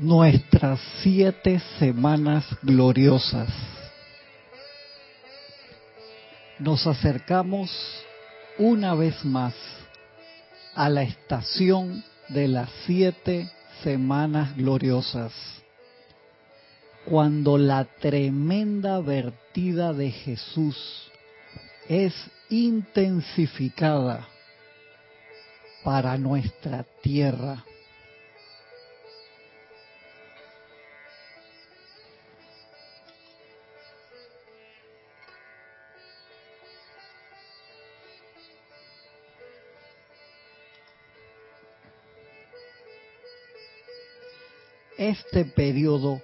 nuestras siete semanas gloriosas. Nos acercamos una vez más a la estación de las siete semanas gloriosas, cuando la tremenda vertida de Jesús es intensificada para nuestra tierra. Este periodo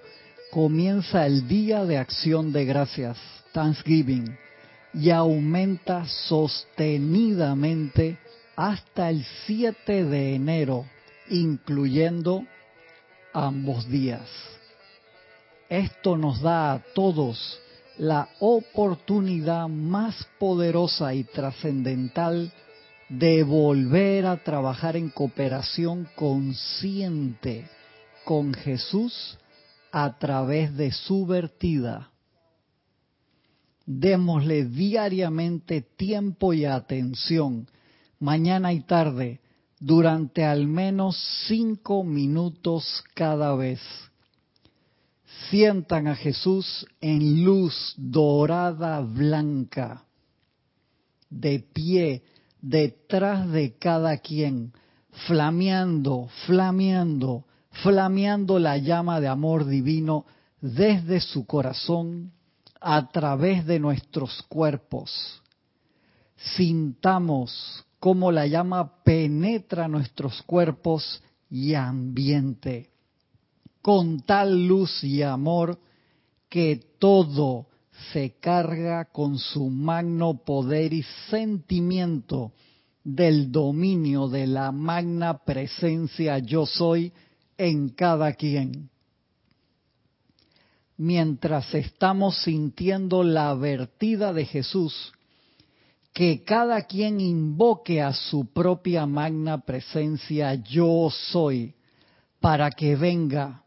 comienza el Día de Acción de Gracias, Thanksgiving, y aumenta sostenidamente hasta el 7 de enero, incluyendo ambos días. Esto nos da a todos la oportunidad más poderosa y trascendental de volver a trabajar en cooperación consciente con Jesús a través de su vertida. Démosle diariamente tiempo y atención, mañana y tarde, durante al menos cinco minutos cada vez. Sientan a Jesús en luz dorada blanca, de pie detrás de cada quien, flameando, flameando, flameando la llama de amor divino desde su corazón a través de nuestros cuerpos. Sintamos cómo la llama penetra nuestros cuerpos y ambiente, con tal luz y amor que todo se carga con su magno poder y sentimiento del dominio de la magna presencia yo soy en cada quien. Mientras estamos sintiendo la vertida de Jesús, que cada quien invoque a su propia magna presencia yo soy, para que venga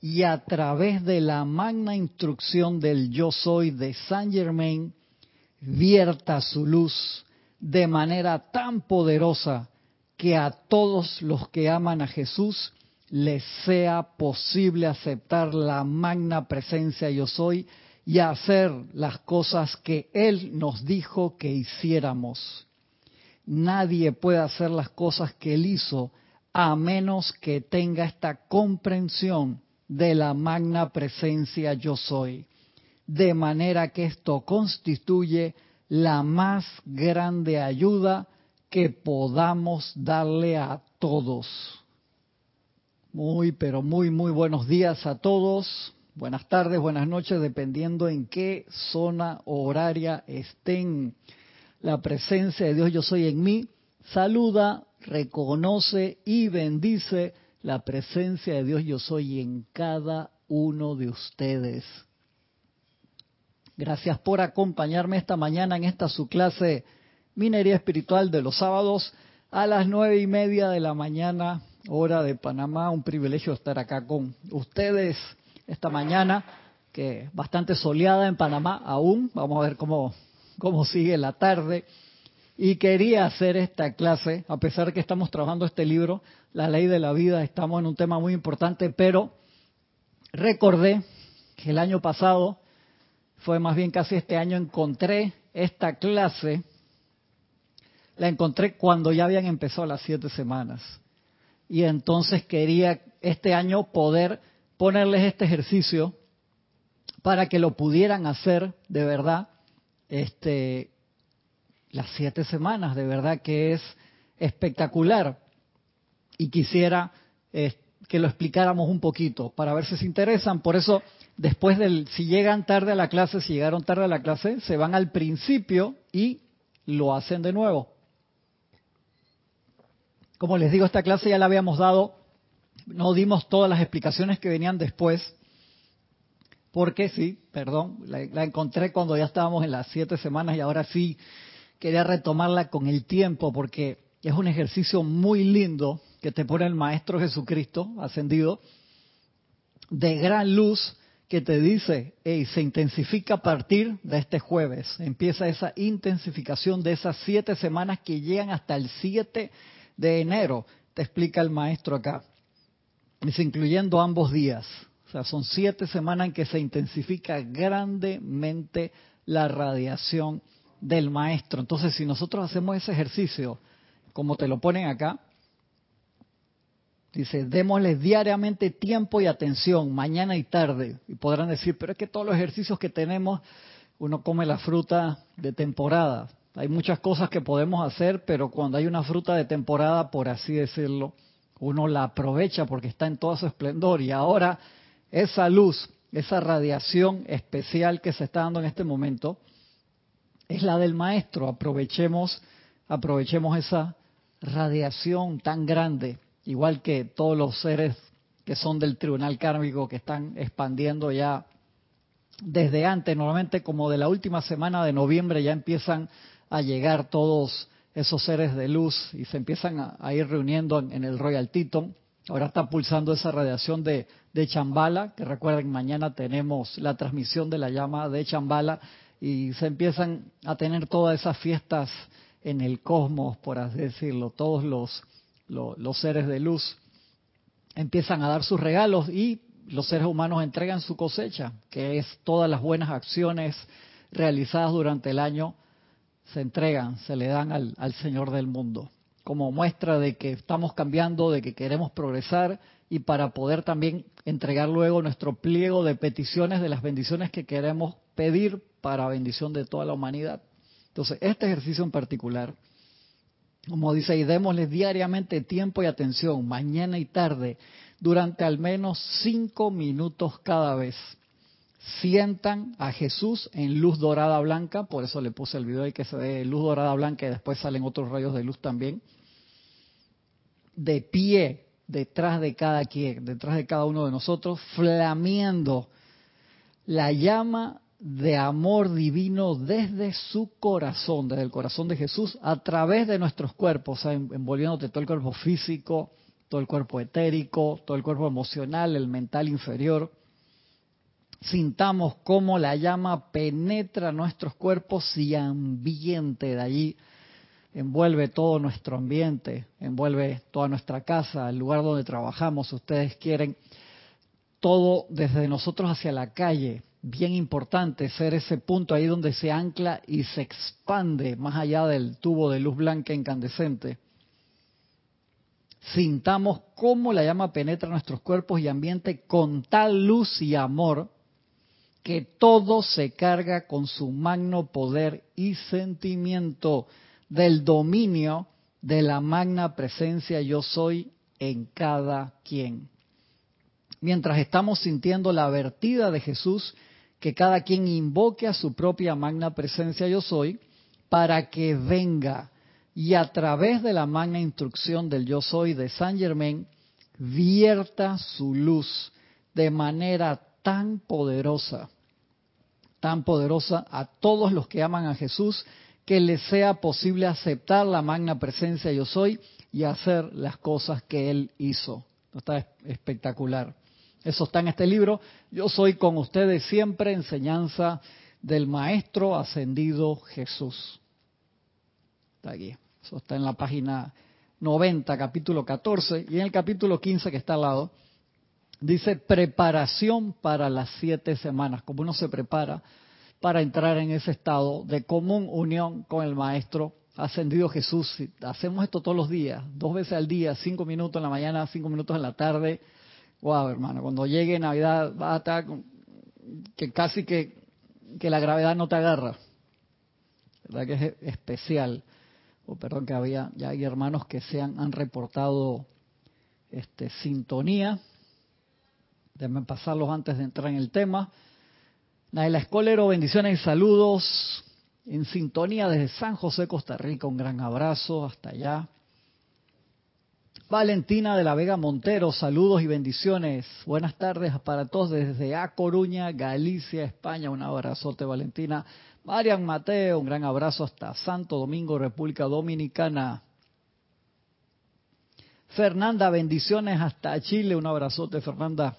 y a través de la magna instrucción del yo soy de Saint Germain, vierta su luz de manera tan poderosa que a todos los que aman a Jesús les sea posible aceptar la magna presencia yo soy y hacer las cosas que Él nos dijo que hiciéramos. Nadie puede hacer las cosas que Él hizo a menos que tenga esta comprensión de la magna presencia yo soy. De manera que esto constituye la más grande ayuda que podamos darle a todos. Muy, pero muy, muy buenos días a todos. Buenas tardes, buenas noches, dependiendo en qué zona horaria estén. La presencia de Dios yo soy en mí. Saluda, reconoce y bendice la presencia de Dios yo soy en cada uno de ustedes. Gracias por acompañarme esta mañana en esta su clase Minería Espiritual de los sábados a las nueve y media de la mañana hora de Panamá. Un privilegio estar acá con ustedes esta mañana, que bastante soleada en Panamá aún. Vamos a ver cómo, cómo sigue la tarde. Y quería hacer esta clase, a pesar de que estamos trabajando este libro, La Ley de la Vida, estamos en un tema muy importante, pero recordé que el año pasado, fue más bien casi este año, encontré esta clase, la encontré cuando ya habían empezado las siete semanas y entonces quería este año poder ponerles este ejercicio para que lo pudieran hacer de verdad este las siete semanas de verdad que es espectacular. Y quisiera que lo explicáramos un poquito para ver si se interesan. Por eso después del si llegan tarde a la clase si llegaron tarde a la clase se van al principio y lo hacen de nuevo como les digo, esta clase ya la habíamos dado, no dimos todas las explicaciones que venían después, porque sí, perdón, la, encontré cuando ya estábamos en las siete semanas y ahora sí quería retomarla con el tiempo porque es un ejercicio muy lindo que te pone el Maestro Jesucristo ascendido de gran luz que te dice, hey, se intensifica a partir de este jueves. Empieza esa intensificación de esas siete semanas que llegan hasta el 7 de enero, te explica el maestro acá. Dice, incluyendo ambos días. O sea, son siete semanas en que se intensifica grandemente la radiación del maestro. Entonces, si nosotros hacemos ese ejercicio, como te lo ponen acá, dice, démosles diariamente tiempo y atención, mañana y tarde. Y podrán decir, pero es que todos los ejercicios que tenemos, uno come la fruta de temporada. Hay muchas cosas que podemos hacer, pero cuando hay una fruta de temporada, por así decirlo, uno la aprovecha porque está en todo su esplendor. Y ahora esa luz, esa radiación especial que se está dando en este momento, es la del maestro. Aprovechemos, aprovechemos esa radiación tan grande, igual que todos los seres que son del tribunal kármico que están expandiendo ya desde antes, normalmente como de la última semana de noviembre ya empiezan a llegar todos esos seres de luz y se empiezan a, ir reuniendo en, el Royal Teton. Ahora está pulsando esa radiación de, Chambala, que recuerden, mañana tenemos la transmisión de la llama de Chambala y se empiezan a tener todas esas fiestas en el cosmos, por así decirlo, todos los, los, seres de luz empiezan a dar sus regalos y los seres humanos entregan su cosecha, que es todas las buenas acciones realizadas durante el año, se entregan, se le dan al, al Señor del mundo, como muestra de que estamos cambiando, de que queremos progresar y para poder también entregar luego nuestro pliego de peticiones de las bendiciones que queremos pedir para bendición de toda la humanidad. Entonces, este ejercicio en particular, como dice, y démosle diariamente tiempo y atención, mañana y tarde, durante al menos cinco minutos cada vez. Sientan a Jesús en luz dorada blanca, por eso le puse el video ahí que se ve luz dorada blanca y después salen otros rayos de luz también. De pie, detrás de cada quien, detrás de cada uno de nosotros, flameando la llama de amor divino desde su corazón, desde el corazón de Jesús, a través de nuestros cuerpos, o envolviéndote todo el cuerpo físico, todo el cuerpo etérico, todo el cuerpo emocional, el mental inferior. Sintamos cómo la llama penetra nuestros cuerpos y ambiente de allí envuelve todo nuestro ambiente, envuelve toda nuestra casa, el lugar donde trabajamos, si ustedes quieren, todo desde nosotros hacia la calle. Bien importante ser ese punto ahí donde se ancla y se expande más allá del tubo de luz blanca incandescente. Sintamos cómo la llama penetra nuestros cuerpos y ambiente con tal luz y amor que todo se carga con su magno poder y sentimiento del dominio de la magna presencia yo soy en cada quien. Mientras estamos sintiendo la vertida de Jesús, que cada quien invoque a su propia magna presencia yo soy para que venga y a través de la magna instrucción del yo soy de San Germain vierta su luz de manera tan poderosa, tan poderosa a todos los que aman a Jesús que les sea posible aceptar la magna presencia yo soy y hacer las cosas que Él hizo. Está espectacular. Eso está en este libro. Yo soy con ustedes siempre enseñanza del Maestro Ascendido Jesús. Está aquí. Eso está en la página 90, capítulo 14. Y en el capítulo 15 que está al lado, dice preparación para las siete semanas. Como uno se prepara para entrar en ese estado de común unión con el Maestro ascendido Jesús. hacemos esto todos los días, dos veces al día, cinco minutos en la mañana, cinco minutos en la tarde. Wow, hermano, cuando llegue Navidad va a estar que casi que, que la gravedad no te agarra. ¿Verdad que es especial? O perdón que había, ya hay hermanos que se han, han reportado este, sintonía. Déjenme pasarlos antes de entrar en el tema. Naila Escolero, bendiciones y saludos en sintonía desde San José, Costa Rica. Un gran abrazo hasta allá. Valentina de la Vega Montero, saludos y bendiciones. Buenas tardes para todos desde A Coruña, Galicia, España. Un abrazote, Valentina. Marian Mateo, un gran abrazo hasta Santo Domingo, República Dominicana. Fernanda, bendiciones hasta Chile. Un abrazote, Fernanda.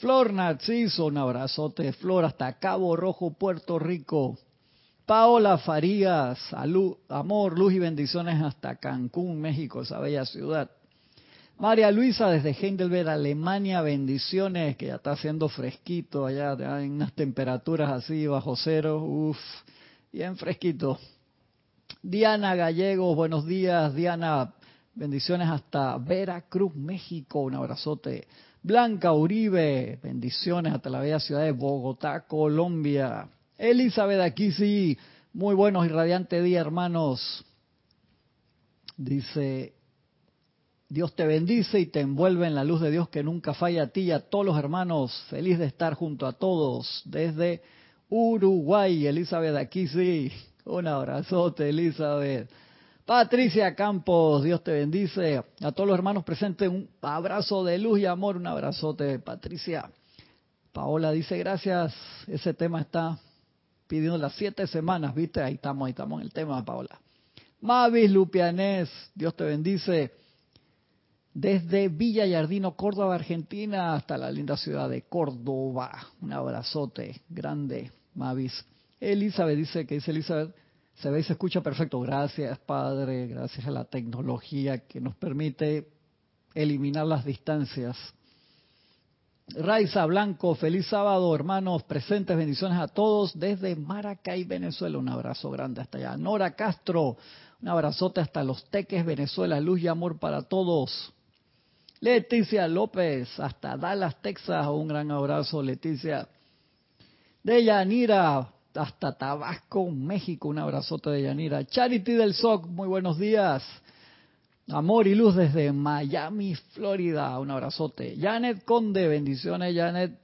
Flor Narciso, un abrazote. Flor hasta Cabo Rojo, Puerto Rico. Paola Farías, salud, amor, luz y bendiciones hasta Cancún, México, esa bella ciudad. María Luisa desde Heidelberg, Alemania, bendiciones, que ya está haciendo fresquito allá, en unas temperaturas así bajo cero, uff, bien fresquito. Diana Gallegos, buenos días, Diana, bendiciones hasta Veracruz, México, un abrazote. Blanca Uribe, bendiciones hasta la bella ciudad de Bogotá, Colombia. Elizabeth aquí sí, muy buenos y radiante día, hermanos. Dice, Dios te bendice y te envuelve en la luz de Dios que nunca falla a ti y a todos los hermanos. Feliz de estar junto a todos desde Uruguay. Elizabeth aquí sí. Un abrazote, Elizabeth. Patricia Campos, Dios te bendice. A todos los hermanos presentes, un abrazo de luz y amor. Un abrazote, Patricia. Paola dice, gracias. Ese tema está pidiendo las siete semanas, ¿viste? Ahí estamos, ahí estamos en el tema, Paola. Mavis Lupianés, Dios te bendice desde Villa Yardino, Córdoba, Argentina, hasta la linda ciudad de Córdoba. Un abrazote grande, Mavis. Elizabeth dice que dice Elizabeth, se ve y se escucha perfecto. Gracias, Padre, gracias a la tecnología que nos permite eliminar las distancias. Raiza Blanco, feliz sábado, hermanos presentes, bendiciones a todos desde Maracay, Venezuela. Un abrazo grande hasta allá. Nora Castro, un abrazote hasta Los Teques, Venezuela. Luz y amor para todos. Leticia López, hasta Dallas, Texas, un gran abrazo, Leticia. De Yanira, hasta Tabasco, México, un abrazote de Yanira. Charity del SOC, muy buenos días. Amor y luz desde Miami, Florida, un abrazote. Janet Conde, bendiciones Janet.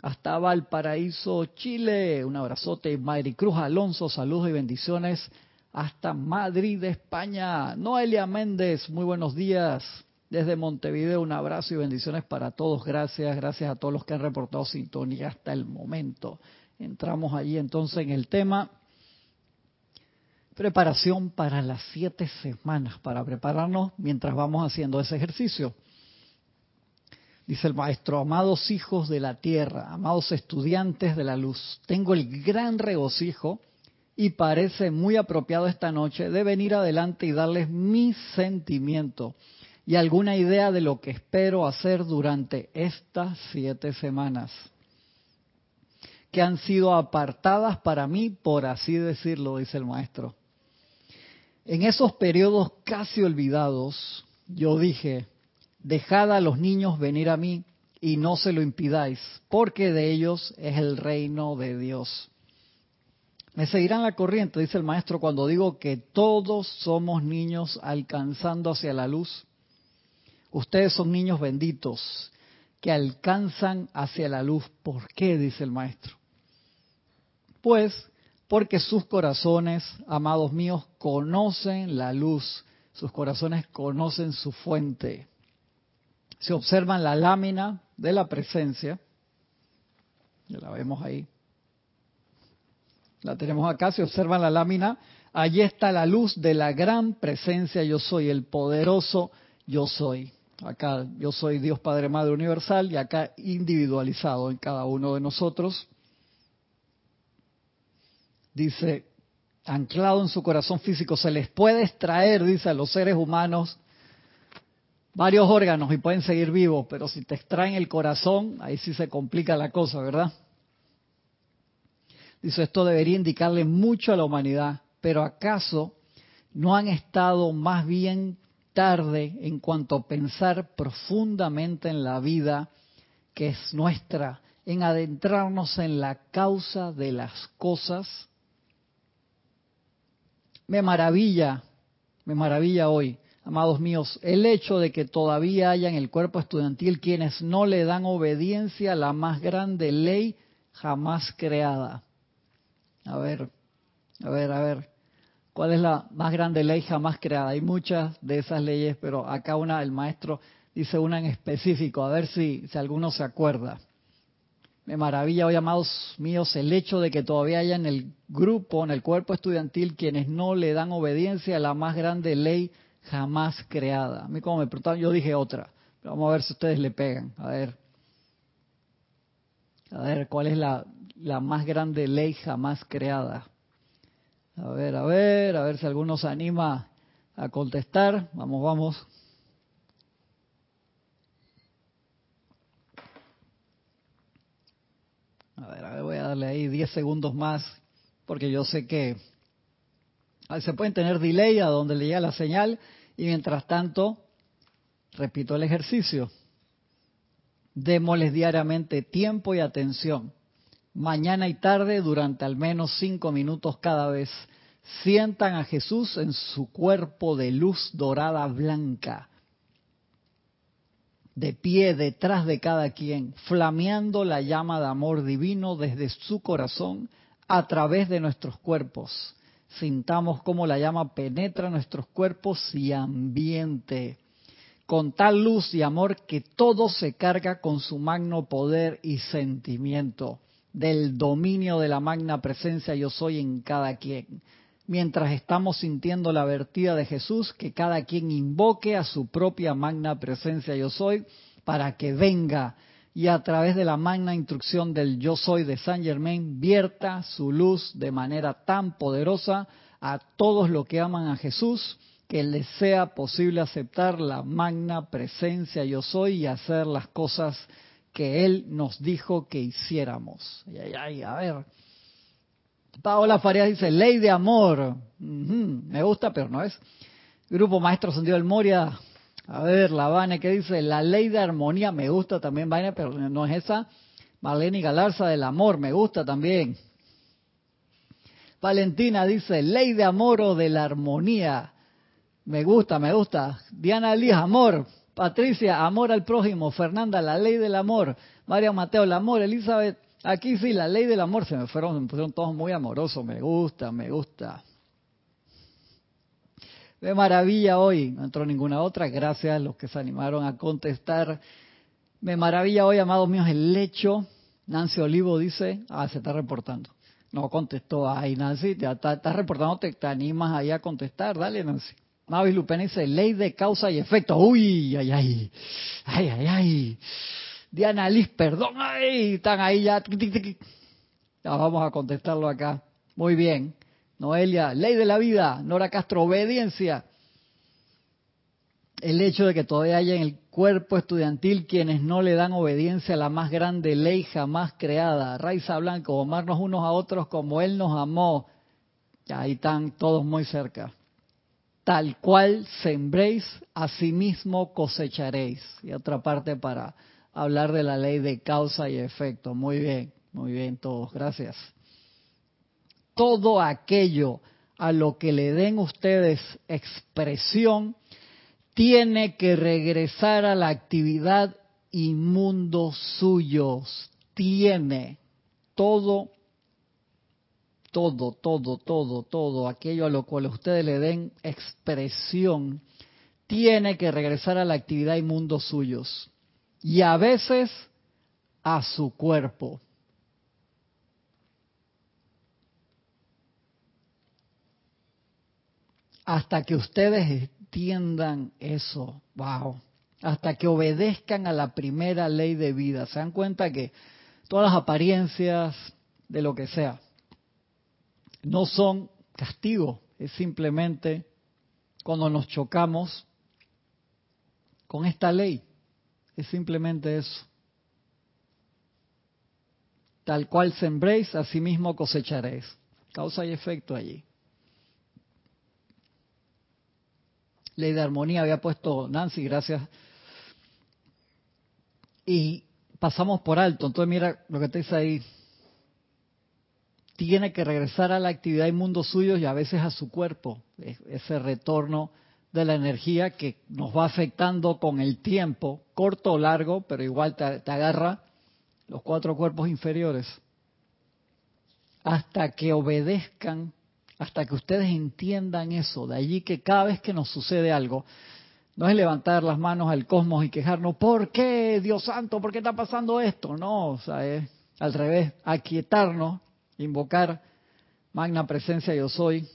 Hasta Valparaíso, Chile, un abrazote. Mayri Cruz Alonso, saludos y bendiciones. Hasta Madrid, España. Noelia Méndez, muy buenos días. Desde Montevideo, un abrazo y bendiciones para todos. Gracias, gracias a todos los que han reportado sintonía hasta el momento. Entramos allí entonces en el tema. Preparación para las siete semanas, para prepararnos mientras vamos haciendo ese ejercicio. Dice el maestro, amados hijos de la tierra, amados estudiantes de la luz, tengo el gran regocijo y parece muy apropiado esta noche de venir adelante y darles mi sentimiento y alguna idea de lo que espero hacer durante estas siete semanas, que han sido apartadas para mí, por así decirlo, dice el maestro. En esos periodos casi olvidados, yo dije, dejad a los niños venir a mí y no se lo impidáis, porque de ellos es el reino de Dios. Me seguirán la corriente, dice el maestro, cuando digo que todos somos niños alcanzando hacia la luz Ustedes son niños benditos que alcanzan hacia la luz. ¿Por qué? dice el maestro. Pues porque sus corazones, amados míos, conocen la luz, sus corazones conocen su fuente. Si observan la lámina de la presencia, ya la vemos ahí, la tenemos acá, si observan la lámina, allí está la luz de la gran presencia yo soy, el poderoso yo soy. Acá yo soy Dios Padre Madre Universal y acá individualizado en cada uno de nosotros. Dice, anclado en su corazón físico, se les puede extraer, dice a los seres humanos, varios órganos y pueden seguir vivos, pero si te extraen el corazón, ahí sí se complica la cosa, ¿verdad? Dice, esto debería indicarle mucho a la humanidad, pero ¿acaso no han estado más bien tarde en cuanto a pensar profundamente en la vida que es nuestra, en adentrarnos en la causa de las cosas. Me maravilla, me maravilla hoy, amados míos, el hecho de que todavía haya en el cuerpo estudiantil quienes no le dan obediencia a la más grande ley jamás creada. A ver, a ver, a ver. ¿Cuál es la más grande ley jamás creada? Hay muchas de esas leyes, pero acá una, el maestro dice una en específico, a ver si, si alguno se acuerda. Me maravilla hoy, amados míos, el hecho de que todavía haya en el grupo, en el cuerpo estudiantil, quienes no le dan obediencia a la más grande ley jamás creada. A mí como me preguntaron, yo dije otra, pero vamos a ver si ustedes le pegan. A ver. A ver, ¿cuál es la, la más grande ley jamás creada? A ver, a ver, a ver si alguno se anima a contestar. Vamos, vamos. A ver, a ver, voy a darle ahí 10 segundos más, porque yo sé que se pueden tener delay a donde le llega la señal y mientras tanto, repito el ejercicio. Démosles diariamente tiempo y atención. Mañana y tarde, durante al menos cinco minutos cada vez, sientan a Jesús en su cuerpo de luz dorada blanca, de pie detrás de cada quien, flameando la llama de amor divino desde su corazón a través de nuestros cuerpos. Sintamos cómo la llama penetra nuestros cuerpos y ambiente, con tal luz y amor que todo se carga con su magno poder y sentimiento. Del dominio de la magna presencia yo soy en cada quien. Mientras estamos sintiendo la vertida de Jesús, que cada quien invoque a su propia magna presencia yo soy para que venga y a través de la magna instrucción del yo soy de Saint Germain vierta su luz de manera tan poderosa a todos los que aman a Jesús que les sea posible aceptar la magna presencia yo soy y hacer las cosas que Él nos dijo que hiciéramos. Ay, ay, a ver. Paola Farías dice, ley de amor. me gusta, pero no es. Grupo Maestro Sentido del Moria, a ver, la Vane que dice, la ley de armonía, me gusta también, Vane, pero no es esa. Marlene Galarza del amor, me gusta también. Valentina dice, ley de amor o de la armonía. Me gusta, me gusta. Diana Liz, amor. Patricia, amor al prójimo. Fernanda, la ley del amor. María Mateo, el amor. Elizabeth, aquí sí, la ley del amor. Se me fueron, me pusieron todos muy amorosos. Me gusta, me gusta. De maravilla hoy, no entró ninguna otra, gracias a los que se animaron a contestar. Me maravilla hoy, amados míos, el lecho. Nancy Olivo dice, ah, se está reportando. No contestó, ay Nancy, ya estás está reportando, te, te, animas ahí a contestar, dale Nancy. Mavis Lupena dice, ley de causa y efecto. Uy, ay, ay, ay, ay, ay. Diana Liz, perdón, ay, están ahí ya. Ya vamos a contestarlo acá. Muy bien. Noelia, ley de la vida. Nora Castro, obediencia. El hecho de que todavía haya en el cuerpo estudiantil quienes no le dan obediencia a la más grande ley jamás creada. Raiza Blanco, amarnos unos a otros como Él nos amó. Ahí están todos muy cerca. Tal cual sembréis, mismo cosecharéis. Y otra parte para hablar de la ley de causa y efecto. Muy bien, muy bien todos. Gracias todo aquello a lo que le den ustedes expresión, tiene que regresar a la actividad inmundo suyos. Tiene todo, todo, todo, todo, todo aquello a lo cual ustedes le den expresión, tiene que regresar a la actividad inmundo suyos. Y a veces a su cuerpo. hasta que ustedes entiendan eso, wow, hasta que obedezcan a la primera ley de vida. Se dan cuenta que todas las apariencias de lo que sea no son castigo, es simplemente cuando nos chocamos con esta ley, es simplemente eso. Tal cual sembréis, así mismo cosecharéis. Causa y efecto allí. ley de armonía había puesto Nancy, gracias. Y pasamos por alto. Entonces mira lo que te dice ahí. Tiene que regresar a la actividad y mundo suyo y a veces a su cuerpo. Ese retorno de la energía que nos va afectando con el tiempo, corto o largo, pero igual te, agarra los cuatro cuerpos inferiores. Hasta que obedezcan hasta que ustedes entiendan eso. De allí que cada vez que nos sucede algo, no es levantar las manos al cosmos y quejarnos, ¿por qué, Dios santo? ¿Por qué está pasando esto? No, o sea, es al revés, aquietarnos, invocar, magna presencia yo soy,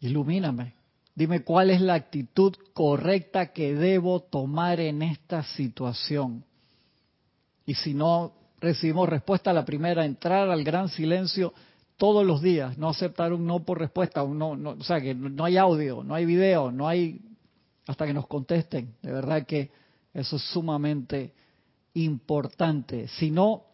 ilumíname. Dime cuál es la actitud correcta que debo tomar en esta situación. Y si no recibimos respuesta a la primera, entrar al gran silencio todos los días, no aceptar un no por respuesta, un no, no, o sea, que no hay audio, no hay video, no hay hasta que nos contesten. De verdad que eso es sumamente importante. Si no,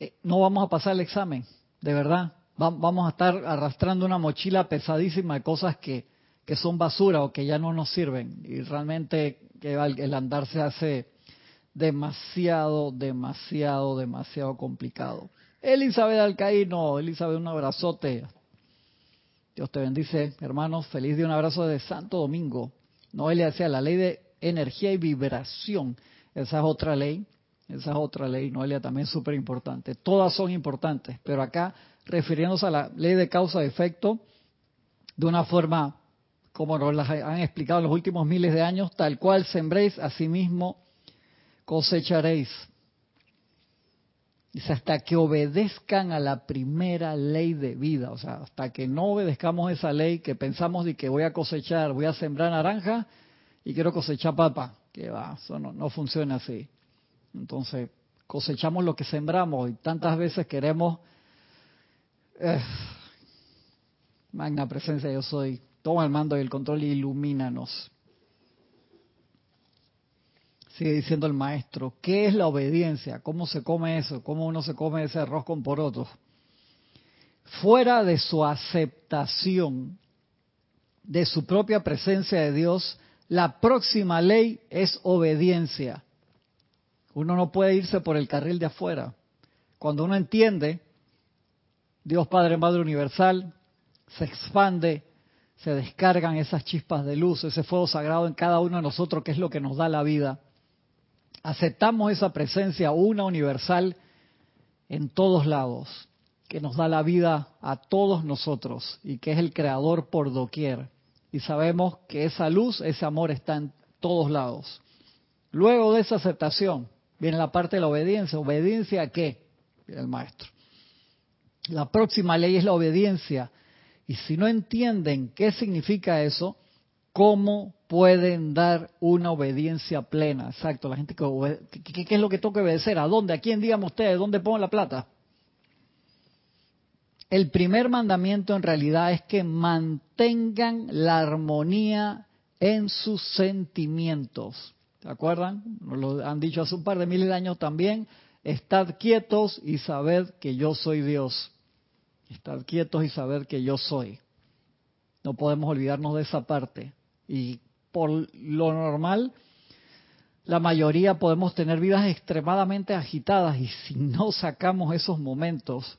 eh, no vamos a pasar el examen, de verdad. Vamos a estar arrastrando una mochila pesadísima de cosas que, que son basura o que ya no nos sirven. Y realmente el andar se hace demasiado, demasiado, demasiado complicado. Elizabeth Alcaíno, Elizabeth, un abrazote. Dios te bendice, hermanos. Feliz de un abrazo de Santo Domingo. Noelia decía, la ley de energía y vibración. Esa es otra ley. Esa es otra ley, Noelia, también súper importante. Todas son importantes, pero acá, refiriéndose a la ley de causa y efecto, de una forma como nos las han explicado en los últimos miles de años, tal cual sembréis, mismo cosecharéis. Dice, hasta que obedezcan a la primera ley de vida, o sea, hasta que no obedezcamos esa ley que pensamos de que voy a cosechar, voy a sembrar naranja y quiero cosechar papa, que va, eso no, funciona así. Entonces, cosechamos lo que sembramos y tantas veces queremos, magna presencia yo soy, toma el mando y el control y ilumínanos. Sigue diciendo el maestro, ¿qué es la obediencia? ¿Cómo se come eso? ¿Cómo uno se come ese arroz con porotos? Fuera de su aceptación de su propia presencia de Dios, la próxima ley es obediencia. Uno no puede irse por el carril de afuera. Cuando uno entiende, Dios Padre Madre Universal, se expande, se descargan esas chispas de luz, ese fuego sagrado en cada uno de nosotros, que es lo que nos da la vida aceptamos esa presencia una universal en todos lados, que nos da la vida a todos nosotros y que es el creador por doquier. Y sabemos que esa luz, ese amor está en todos lados. Luego de esa aceptación viene la parte de la obediencia. ¿Obediencia a qué? El maestro. La próxima ley es la obediencia. Y si no entienden qué significa eso, ¿cómo pueden dar una obediencia plena. Exacto, la gente que ¿qué, es lo que toca obedecer? ¿A dónde? ¿A quién? Díganme ustedes, ¿dónde pongo la plata? El primer mandamiento en realidad es que mantengan la armonía en sus sentimientos. ¿Se acuerdan? Nos lo han dicho hace un par de miles de años también. Estad quietos y sabed que yo soy Dios. Estad quietos y saber que yo soy. No podemos olvidarnos de esa parte. Y por lo normal, la mayoría podemos tener vidas extremadamente agitadas y si no sacamos esos momentos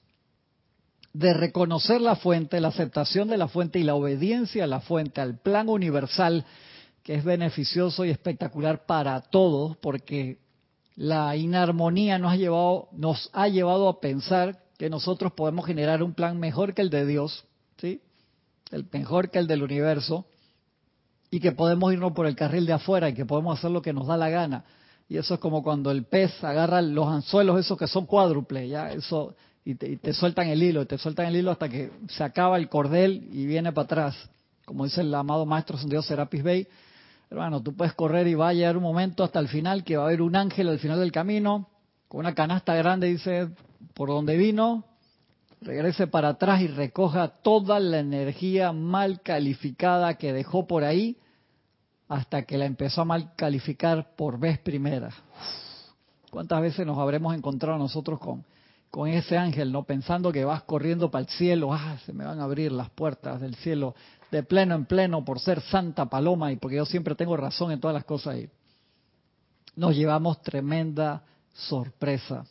de reconocer la fuente, la aceptación de la fuente y la obediencia a la fuente, al plan universal, que es beneficioso y espectacular para todos, porque la inarmonía nos ha llevado, nos ha llevado a pensar que nosotros podemos generar un plan mejor que el de Dios, ¿sí? El mejor que el del universo, y que podemos irnos por el carril de afuera y que podemos hacer lo que nos da la gana. Y eso es como cuando el pez agarra los anzuelos esos que son cuádruples, ya eso y te, sueltan el hilo, y te sueltan el hilo hasta que se acaba el cordel y viene para atrás. Como dice el amado maestro Dios Serapis Bey, hermano, tú puedes correr y va a llegar un momento hasta el final que va a haber un ángel al final del camino con una canasta grande dice por donde vino, regrese para atrás y recoja toda la energía mal calificada que dejó por ahí hasta que la empezó a mal calificar por vez primera. ¿Cuántas veces nos habremos encontrado nosotros con, con ese ángel, no pensando que vas corriendo para el cielo, ah, se me van a abrir las puertas del cielo de pleno en pleno por ser santa paloma y porque yo siempre tengo razón en todas las cosas ahí. Nos llevamos tremenda sorpresa.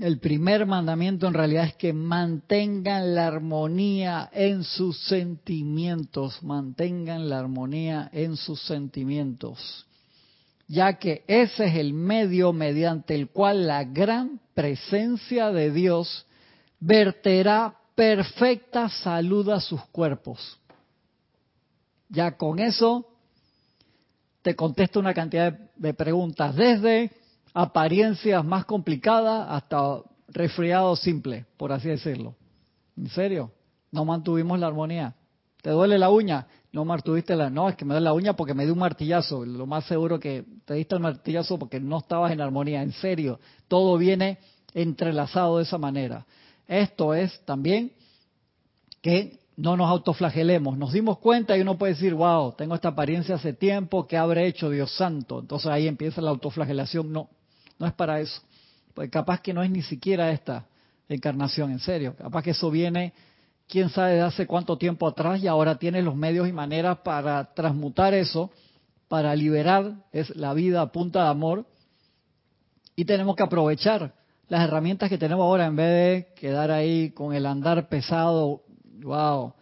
El primer mandamiento en realidad es que mantengan la armonía en sus sentimientos, mantengan la armonía en sus sentimientos, ya que ese es el medio mediante el cual la gran presencia de Dios verterá perfecta salud a sus cuerpos. Ya con eso te contesto una cantidad de preguntas, desde apariencias más complicadas hasta resfriado simple, por así decirlo. ¿En serio? No mantuvimos la armonía. ¿Te duele la uña? no martuviste la, no, es que me da la uña porque me dio un martillazo. Lo más seguro que te diste el martillazo porque no estabas en armonía. En serio, todo viene entrelazado de esa manera. Esto es también que no nos autoflagelemos. Nos dimos cuenta y uno puede decir, wow, tengo esta apariencia hace tiempo, ¿qué habré hecho Dios santo? Entonces ahí empieza la autoflagelación. No, no es para eso. Pues capaz que no es ni siquiera esta encarnación, en serio. Capaz que eso viene quién sabe de hace cuánto tiempo atrás y ahora tiene los medios y maneras para transmutar eso, para liberar es la vida a punta de amor. Y tenemos que aprovechar las herramientas que tenemos ahora en vez de quedar ahí con el andar pesado, wow,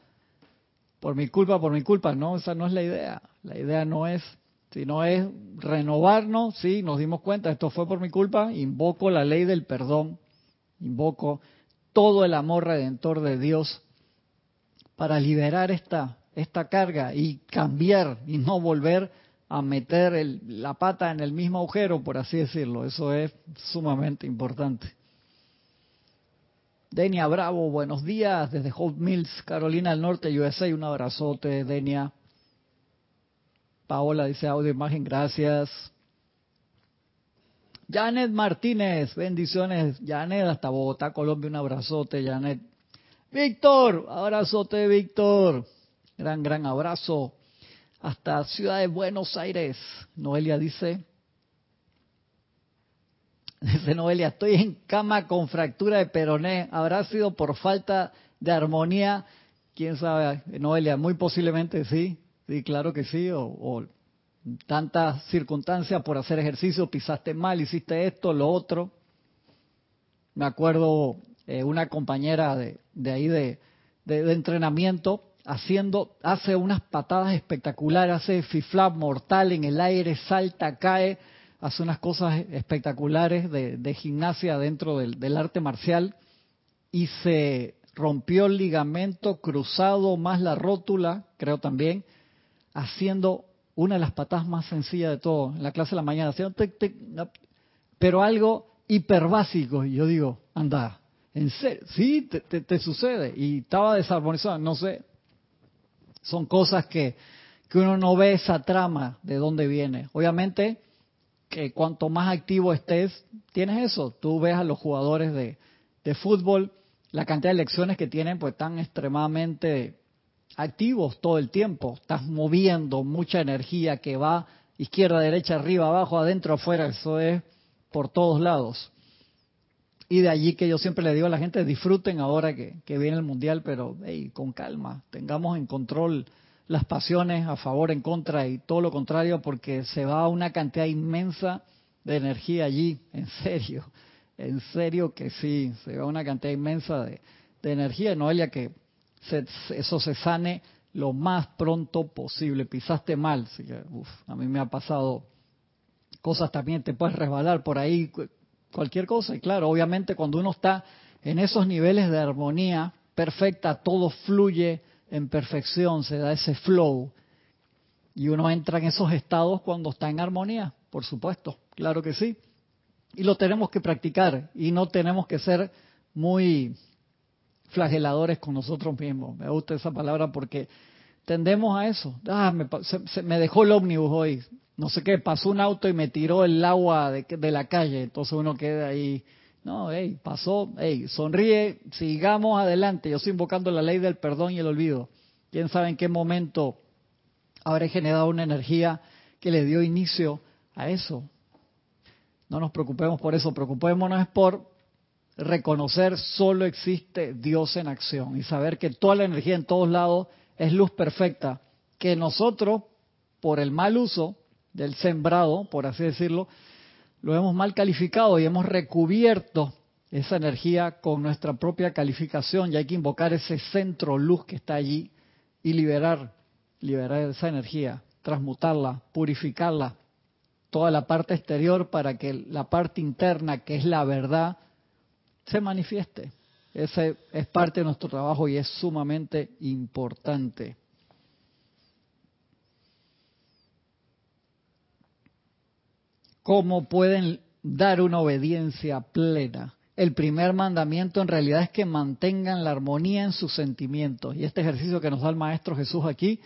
por mi culpa, por mi culpa, no, esa no es la idea, la idea no es, sino es renovarnos, sí, nos dimos cuenta, esto fue por mi culpa, invoco la ley del perdón, invoco todo el amor redentor de Dios para liberar esta, esta carga y cambiar y no volver a meter la pata en el mismo agujero, por así decirlo. Eso es sumamente importante. Denia Bravo, buenos días desde Hope Mills, Carolina del Norte, USA. Un abrazote, Denia. Paola dice audio imagen, gracias. Janet Martínez, bendiciones. Janet, hasta Bogotá, Colombia, un abrazote, Janet. Víctor, abrazote Víctor. Gran, gran abrazo. Hasta Ciudad de Buenos Aires. Noelia dice, dice Noelia, estoy en cama con fractura de peroné. ¿Habrá sido por falta de armonía? ¿Quién sabe? Noelia, muy posiblemente sí. Sí, claro que sí. O, tantas circunstancias por hacer ejercicio, pisaste mal, hiciste esto, lo otro. Me acuerdo eh, una compañera de, ahí de, entrenamiento haciendo, hace unas patadas espectaculares, hace fiflap mortal en el aire, salta, cae, hace unas cosas espectaculares de, gimnasia dentro del, arte marcial y se rompió el ligamento cruzado más la rótula, creo también, haciendo una de las patadas más sencillas de todo, en la clase de la mañana, haciendo pero algo hiper básico, y yo digo, anda, en serio, sí, te, sucede. Y estaba desarmonizado, no sé. Son cosas que, que uno no ve esa trama de dónde viene. Obviamente que cuanto más activo estés, tienes eso. Tú ves a los jugadores de, de fútbol, la cantidad de lecciones que tienen, pues están extremadamente activos todo el tiempo. Estás moviendo mucha energía que va izquierda, derecha, arriba, abajo, adentro, afuera. Eso es por todos lados. Y de allí que yo siempre le digo a la gente, disfruten ahora que, viene el Mundial, pero con calma, tengamos en control las pasiones a favor, en contra y todo lo contrario, porque se va una cantidad inmensa de energía allí, en serio, en serio que sí, se va una cantidad inmensa de, de energía, Noelia, que eso se sane lo más pronto posible. Pisaste mal, así que, a mí me ha pasado cosas también, te puedes resbalar por ahí, cualquier cosa. Y claro, obviamente cuando uno está en esos niveles de armonía perfecta, todo fluye en perfección, se da ese flow. Y uno entra en esos estados cuando está en armonía, por supuesto, claro que sí. Y lo tenemos que practicar y no tenemos que ser muy flageladores con nosotros mismos. Me gusta esa palabra porque tendemos a eso. Ah, me, se, me dejó el ómnibus hoy no sé qué, pasó un auto y me tiró el agua de, la calle, entonces uno queda ahí, no, hey, pasó, hey, sonríe, sigamos adelante, yo estoy invocando la ley del perdón y el olvido. ¿Quién sabe en qué momento habré generado una energía que le dio inicio a eso? No nos preocupemos por eso, preocupémonos por reconocer solo existe Dios en acción y saber que toda la energía en todos lados es luz perfecta, que nosotros, por el mal uso, del sembrado, por así decirlo, lo hemos mal calificado y hemos recubierto esa energía con nuestra propia calificación y hay que invocar ese centro luz que está allí y liberar, liberar esa energía, transmutarla, purificarla, toda la parte exterior para que la parte interna, que es la verdad, se manifieste. Ese es parte de nuestro trabajo y es sumamente importante. cómo pueden dar una obediencia plena. El primer mandamiento en realidad es que mantengan la armonía en sus sentimientos. Y este ejercicio que nos da el Maestro Jesús aquí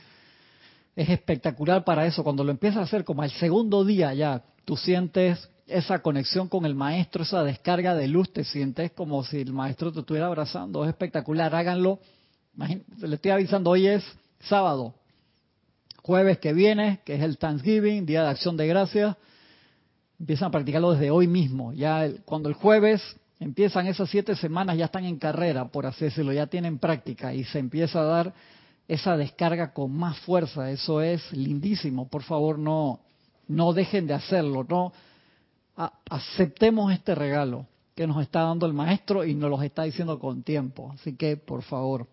es espectacular para eso. Cuando lo empiezas a hacer como al segundo día ya, tú sientes esa conexión con el maestro, esa descarga de luz, te sientes como si el maestro te estuviera abrazando. Es espectacular, háganlo. Le estoy avisando, hoy es sábado, jueves que viene, que es el Thanksgiving, Día de Acción de Gracias. Empiezan a practicarlo desde hoy mismo. Ya cuando el jueves empiezan esas siete semanas, ya están en carrera, por así decirlo, ya tienen práctica y se empieza a dar esa descarga con más fuerza. Eso es lindísimo. Por favor, no, no dejen de hacerlo. No aceptemos este regalo que nos está dando el maestro y nos lo está diciendo con tiempo. Así que, por favor,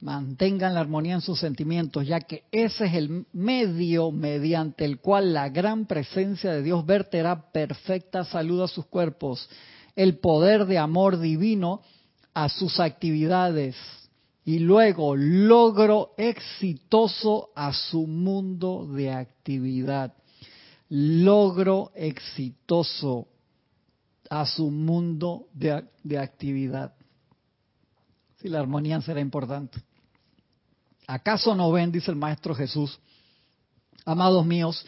mantengan la armonía en sus sentimientos, ya que ese es el medio mediante el cual la gran presencia de Dios verterá perfecta salud a sus cuerpos, el poder de amor divino a sus actividades y luego logro exitoso a su mundo de actividad. Logro exitoso a su mundo de, de actividad. Si la armonía será importante. ¿Acaso no ven, dice el Maestro Jesús, amados míos,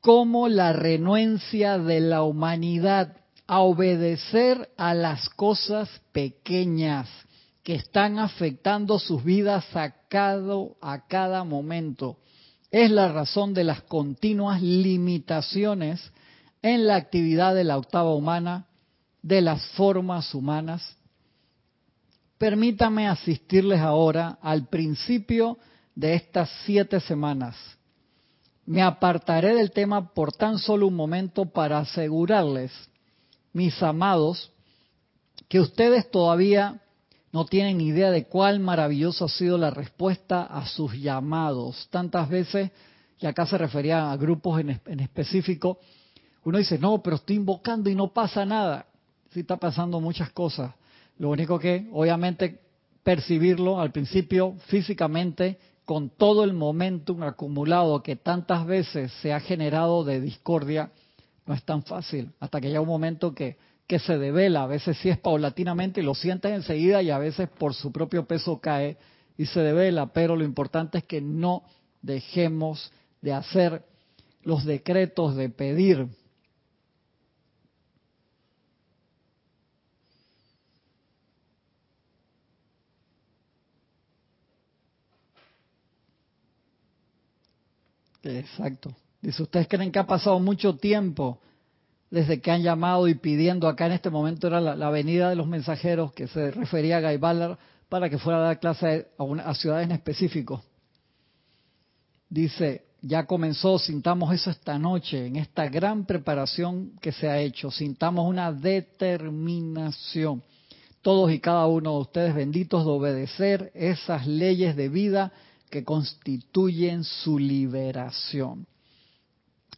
cómo la renuencia de la humanidad a obedecer a las cosas pequeñas que están afectando sus vidas a a cada momento es la razón de las continuas limitaciones en la actividad de la octava humana, de las formas humanas Permítame asistirles ahora al principio de estas siete semanas. Me apartaré del tema por tan solo un momento para asegurarles, mis amados, que ustedes todavía no tienen idea de cuál maravillosa ha sido la respuesta a sus llamados. Tantas veces, y acá se refería a grupos en, en específico, uno dice, no, pero estoy invocando y no pasa nada. Sí está pasando muchas cosas. Lo único que, obviamente, percibirlo al principio físicamente con todo el momentum acumulado que tantas veces se ha generado de discordia, no es tan fácil. Hasta que llega un momento que, que se devela, a veces sí es paulatinamente y lo sientes enseguida y a veces por su propio peso cae y se devela, pero lo importante es que no dejemos de hacer los decretos de pedir. Exacto. Dice, ¿ustedes creen que ha pasado mucho tiempo desde que han llamado y pidiendo? Acá en este momento era la, venida de los mensajeros que se refería a Guy Ballard para que fuera a dar clase a, una, a ciudades en específico. Dice, ya comenzó, sintamos eso esta noche, en esta gran preparación que se ha hecho, sintamos una determinación, todos y cada uno de ustedes benditos de obedecer esas leyes de vida que constituyen su liberación.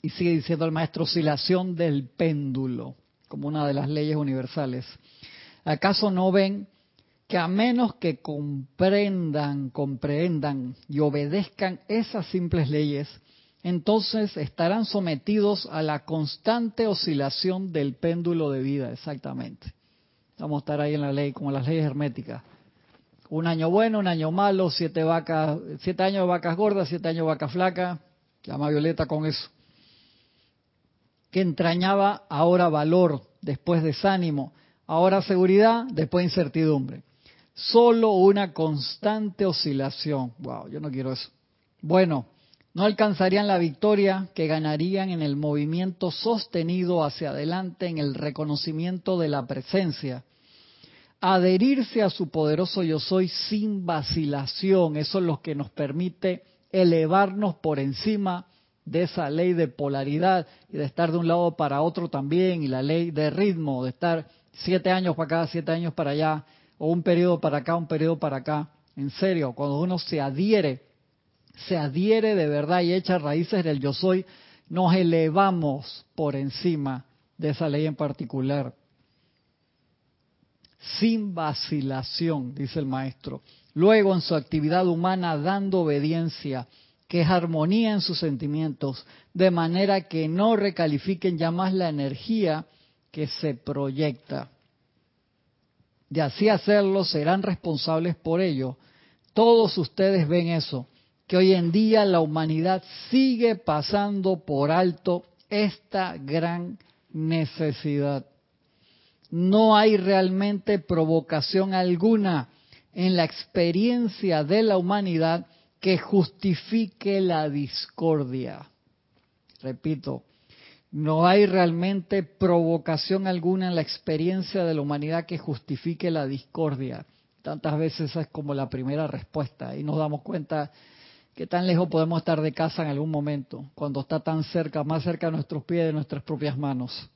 Y sigue diciendo el maestro, oscilación del péndulo, como una de las leyes universales. ¿Acaso no ven que a menos que comprendan, comprendan y obedezcan esas simples leyes, entonces estarán sometidos a la constante oscilación del péndulo de vida, exactamente. Vamos a estar ahí en la ley, como las leyes herméticas. Un año bueno, un año malo, siete vacas, siete años de vacas gordas, siete años de vacas flacas. Llama Violeta con eso. Que entrañaba ahora valor, después desánimo, ahora seguridad, después incertidumbre. Solo una constante oscilación. Wow, yo no quiero eso. Bueno, no alcanzarían la victoria que ganarían en el movimiento sostenido hacia adelante en el reconocimiento de la presencia adherirse a su poderoso yo soy sin vacilación. Eso es lo que nos permite elevarnos por encima de esa ley de polaridad y de estar de un lado para otro también, y la ley de ritmo, de estar siete años para acá, siete años para allá, o un periodo para acá, un periodo para acá. En serio, cuando uno se adhiere, se adhiere de verdad y echa raíces del yo soy, nos elevamos por encima de esa ley en particular sin vacilación, dice el maestro. Luego en su actividad humana dando obediencia, que es armonía en sus sentimientos, de manera que no recalifiquen ya más la energía que se proyecta. De así hacerlo serán responsables por ello todos ustedes ven eso, que hoy en día la humanidad sigue pasando por alto esta gran necesidad. No hay realmente provocación alguna en la experiencia de la humanidad que justifique la discordia. Repito, no hay realmente provocación alguna en la experiencia de la humanidad que justifique la discordia. Tantas veces esa es como la primera respuesta y nos damos cuenta que tan lejos podemos estar de casa en algún momento, cuando está tan cerca, más cerca de nuestros pies, de nuestras propias manos.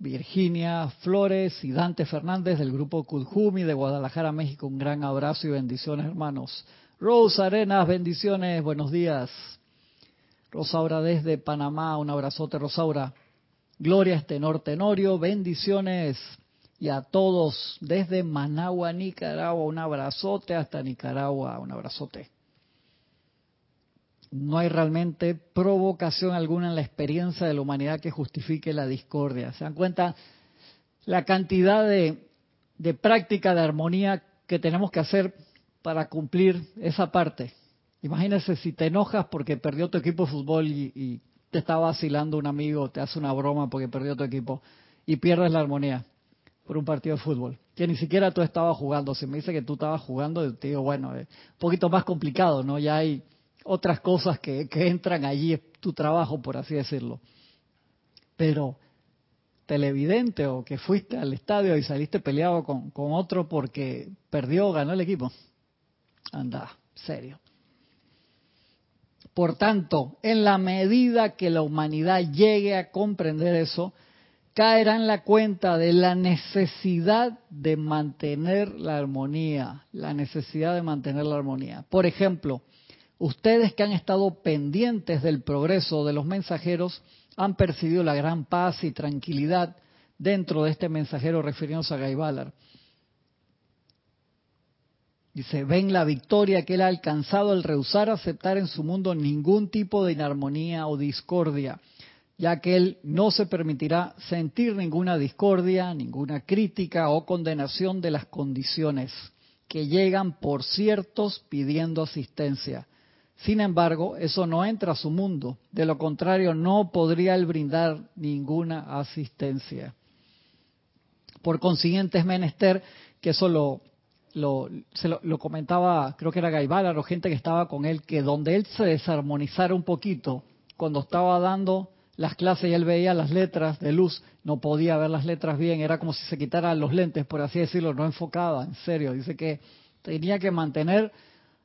Virginia Flores y Dante Fernández del grupo Kudjumi de Guadalajara, México. Un gran abrazo y bendiciones, hermanos. Rosa Arenas, bendiciones, buenos días. Rosaura desde Panamá, un abrazote, Rosaura. Gloria Estenor Tenorio, bendiciones. Y a todos desde Managua, Nicaragua, un abrazote hasta Nicaragua, un abrazote. No hay realmente provocación alguna en la experiencia de la humanidad que justifique la discordia. ¿Se dan cuenta la cantidad de, de práctica de armonía que tenemos que hacer para cumplir esa parte. Imagínese si te enojas porque perdió tu equipo de fútbol y, te está vacilando un amigo, te hace una broma porque perdió tu equipo y pierdes la armonía por un partido de fútbol, que ni siquiera tú estabas jugando. Si me dice que tú estabas jugando, te digo, bueno, es un poquito más complicado, ¿no? Ya hay otras cosas que, entran allí, es tu trabajo, por así decirlo. Pero televidente o que fuiste al estadio y saliste peleado con, con otro porque perdió o ganó el equipo. Anda, serio. Por tanto, en la medida que la humanidad llegue a comprender eso, caerá en la cuenta de la necesidad de mantener la armonía, la necesidad de mantener la armonía. Por ejemplo, ustedes que han estado pendientes del progreso de los mensajeros han percibido la gran paz y tranquilidad dentro de este mensajero refiriéndose a Gaibalar. Dice, ven la victoria que él ha alcanzado al rehusar aceptar en su mundo ningún tipo de inarmonía o discordia, ya que él no se permitirá sentir ninguna discordia, ninguna crítica o condenación de las condiciones que llegan por ciertos pidiendo asistencia. Sin embargo, eso no entra a su mundo. De lo contrario, no podría él brindar ninguna asistencia. Por consiguiente, es menester que eso lo, lo, se lo, comentaba, creo que era Gaibala o gente que estaba con él, que donde él se desarmonizara un poquito, cuando estaba dando las clases y él veía las letras de luz, no podía ver las letras bien, era como si se quitaran los lentes, por así decirlo, no enfocaba, en serio. Dice que tenía que mantener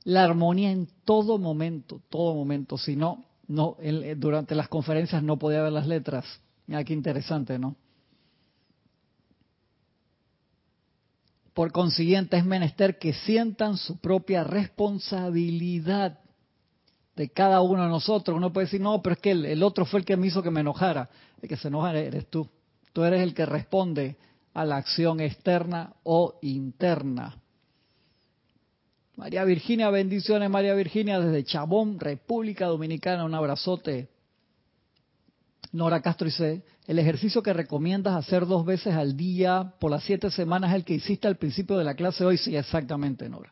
la armonía en todo momento, todo momento, si no, no durante las conferencias no podía ver las letras. Mira qué interesante, ¿no? Por consiguiente, es menester que sientan su propia responsabilidad de cada uno de nosotros. Uno puede decir, no, pero es que el, otro fue el que me hizo que me enojara. El que se enoja eres tú. Tú eres el que responde a la acción externa o interna. María Virginia, bendiciones María Virginia desde Chabón, República Dominicana, un abrazote. Nora Castro dice, el ejercicio que recomiendas hacer dos veces al día por las siete semanas es el que hiciste al principio de la clase hoy. Sí, exactamente, Nora.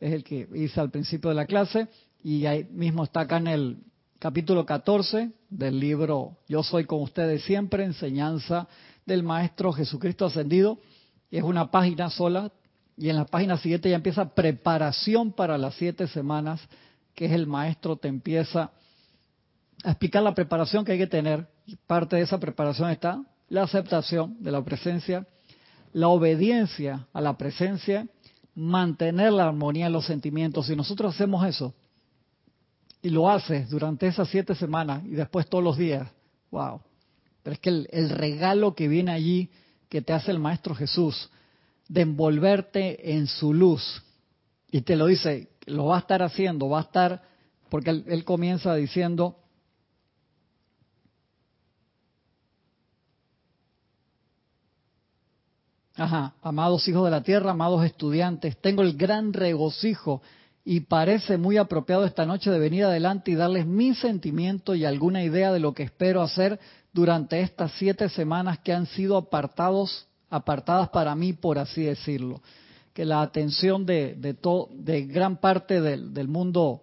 Es el que hice al principio de la clase y ahí mismo está acá en el capítulo 14 del libro Yo soy con ustedes siempre, enseñanza del Maestro Jesucristo Ascendido. Y es una página sola y en la página siguiente ya empieza preparación para las siete semanas, que es el Maestro te empieza a explicar la preparación que hay que tener parte de esa preparación está la aceptación de la presencia, la obediencia a la presencia, mantener la armonía en los sentimientos. Si nosotros hacemos eso y lo haces durante esas siete semanas y después todos los días, wow. Pero es que el, el regalo que viene allí, que te hace el Maestro Jesús, de envolverte en su luz, y te lo dice, lo va a estar haciendo, va a estar, porque él comienza diciendo, Ajá, amados hijos de la tierra, amados estudiantes, tengo el gran regocijo y parece muy apropiado esta noche de venir adelante y darles mi sentimiento y alguna idea de lo que espero hacer durante estas siete semanas que han sido apartados, apartadas para mí, por así decirlo. Que la atención de, de, gran parte del, del mundo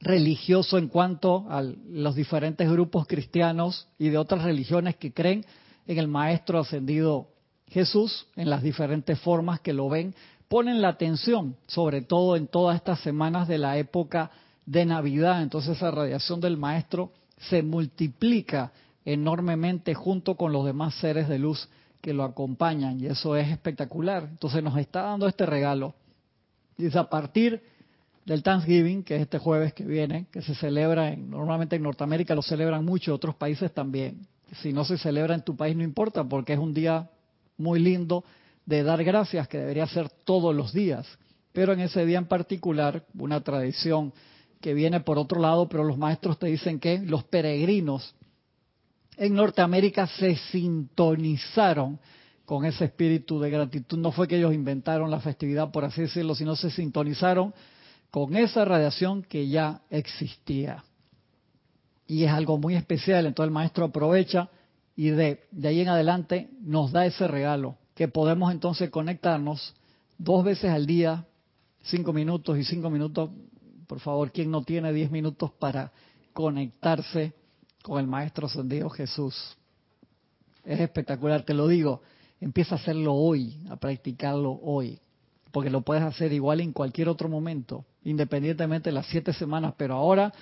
religioso en cuanto a los diferentes grupos cristianos y de otras religiones que creen en el Maestro ascendido Jesús, en las diferentes formas que lo ven, ponen la atención, sobre todo en todas estas semanas de la época de Navidad. Entonces esa radiación del Maestro se multiplica enormemente junto con los demás seres de luz que lo acompañan y eso es espectacular. Entonces nos está dando este regalo. Dice, a partir del Thanksgiving, que es este jueves que viene, que se celebra en, normalmente en Norteamérica lo celebran mucho, otros países también. Si no se celebra en tu país no importa porque es un día muy lindo de dar gracias que debería ser todos los días. Pero en ese día en particular, una tradición que viene por otro lado, pero los maestros te dicen que los peregrinos en Norteamérica se sintonizaron con ese espíritu de gratitud. No fue que ellos inventaron la festividad, por así decirlo, sino se sintonizaron con esa radiación que ya existía. Y es algo muy especial, entonces el maestro aprovecha y de, de ahí en adelante nos da ese regalo, que podemos entonces conectarnos dos veces al día, cinco minutos y cinco minutos, por favor, ¿quién no tiene diez minutos para conectarse con el Maestro Ascendido Jesús? Es espectacular, te lo digo, empieza a hacerlo hoy, a practicarlo hoy, porque lo puedes hacer igual en cualquier otro momento independientemente de las siete semanas, pero ahora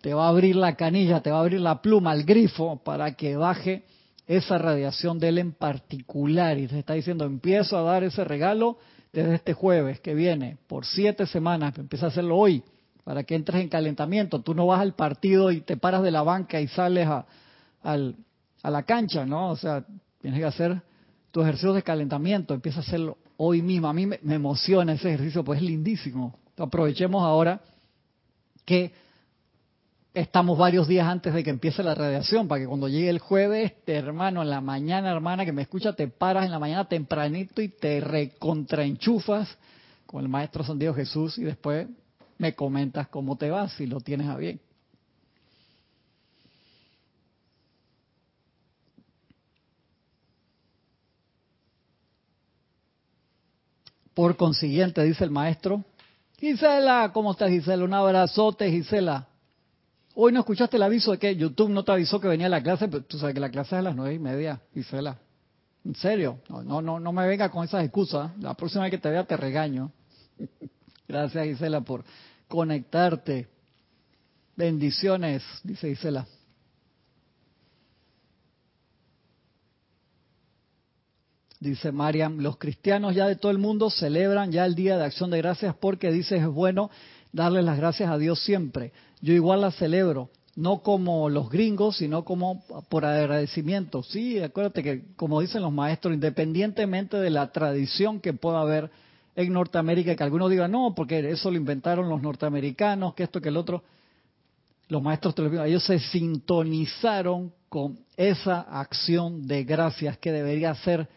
te va a abrir la canilla, te va a abrir la pluma, el grifo, para que baje esa radiación de él en particular. Y te está diciendo, empiezo a dar ese regalo desde este jueves que viene, por siete semanas, empieza a hacerlo hoy, para que entres en calentamiento. Tú no vas al partido y te paras de la banca y sales a, la cancha, ¿no? O sea, tienes que hacer tu ejercicio de calentamiento, empieza a hacerlo hoy mismo. A mí me, emociona ese ejercicio, pues es lindísimo aprovechemos ahora que estamos varios días antes de que empiece la radiación, para que cuando llegue el jueves, este hermano, en la mañana, hermana, que me escucha, te paras en la mañana tempranito y te recontraenchufas con el Maestro San Dios Jesús y después me comentas cómo te vas, si lo tienes a bien. Por consiguiente, dice el maestro, Gisela, ¿cómo estás Gisela? Un abrazote Gisela. Hoy no escuchaste el aviso de que YouTube no te avisó que venía la clase, pero tú sabes que la clase es a las nueve y media, Gisela. ¿En serio? No, no, no, no me venga con esas excusas. La próxima vez que te vea te regaño. Gracias Gisela por conectarte. Bendiciones, dice Gisela. Dice Mariam, los cristianos ya de todo el mundo celebran ya el Día de Acción de Gracias porque dice es bueno darle las gracias a Dios siempre. Yo igual la celebro, no como los gringos, sino como por agradecimiento. Sí, acuérdate que como dicen los maestros, independientemente de la tradición que pueda haber en Norteamérica, que algunos digan, no, porque eso lo inventaron los norteamericanos, que esto, que el otro, los maestros ellos se sintonizaron con esa acción de gracias que debería ser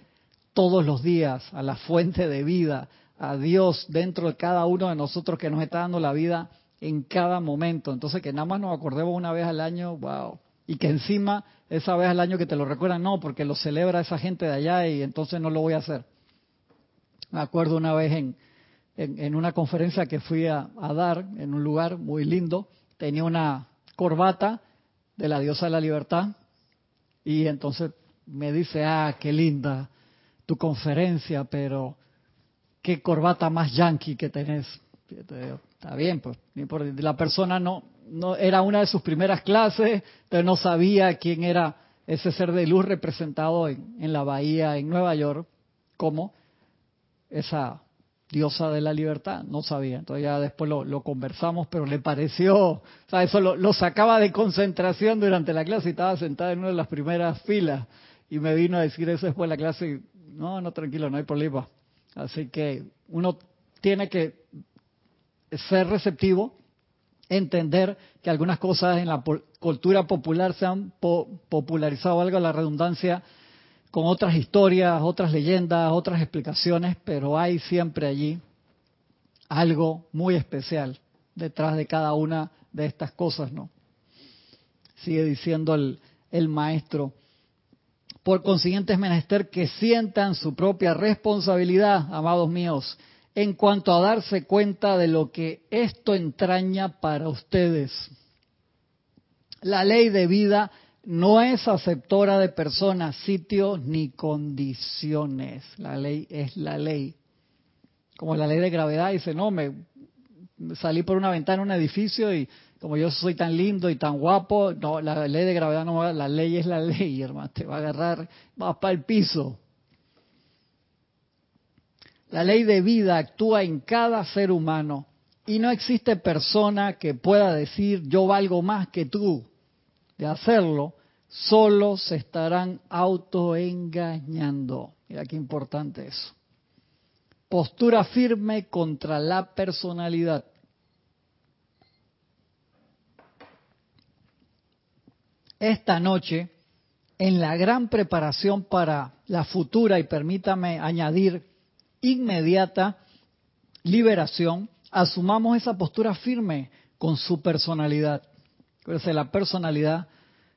todos los días a la fuente de vida, a Dios dentro de cada uno de nosotros que nos está dando la vida en cada momento. Entonces que nada más nos acordemos una vez al año, wow. Y que encima esa vez al año que te lo recuerdan, no, porque lo celebra esa gente de allá y entonces no lo voy a hacer. Me acuerdo una vez en, en, una conferencia que fui a, dar en un lugar muy lindo, tenía una corbata de la diosa de la libertad. Y entonces me dice, ah, qué linda, tu conferencia, pero qué corbata más yankee que tenés. Está bien, pues la persona no, no era una de sus primeras clases, pero no sabía quién era ese ser de luz representado en, en la bahía en Nueva York como esa diosa de la libertad, no sabía. Entonces ya después lo, conversamos, pero le pareció, o sea, eso lo, sacaba de concentración durante la clase y estaba sentada en una de las primeras filas y me vino a decir eso después de la clase no, no, tranquilo, no hay problema. Así que uno tiene que ser receptivo, entender que algunas cosas en la cultura popular se han popularizado, algo la redundancia, con otras historias, otras leyendas, otras explicaciones, pero hay siempre allí algo muy especial detrás de cada una de estas cosas, ¿no? Sigue diciendo el, maestro. Por consiguiente es menester que sientan su propia responsabilidad, amados míos, en cuanto a darse cuenta de lo que esto entraña para ustedes. La ley de vida no es aceptora de personas, sitios ni condiciones. La ley es la ley. Como la ley de gravedad dice, no, me salí por una ventana en un edificio y como yo soy tan lindo y tan guapo, no, la ley de gravedad no va, la ley es la ley, hermano, te va a agarrar, vas para el piso. La ley de vida actúa en cada ser humano y no existe persona que pueda decir yo valgo más que tú. De hacerlo, solo se estarán autoengañando. Mira qué importante eso. Postura firme contra la personalidad. Esta noche, en la gran preparación para la futura, y permítame añadir, inmediata liberación, asumamos esa postura firme con su personalidad. La personalidad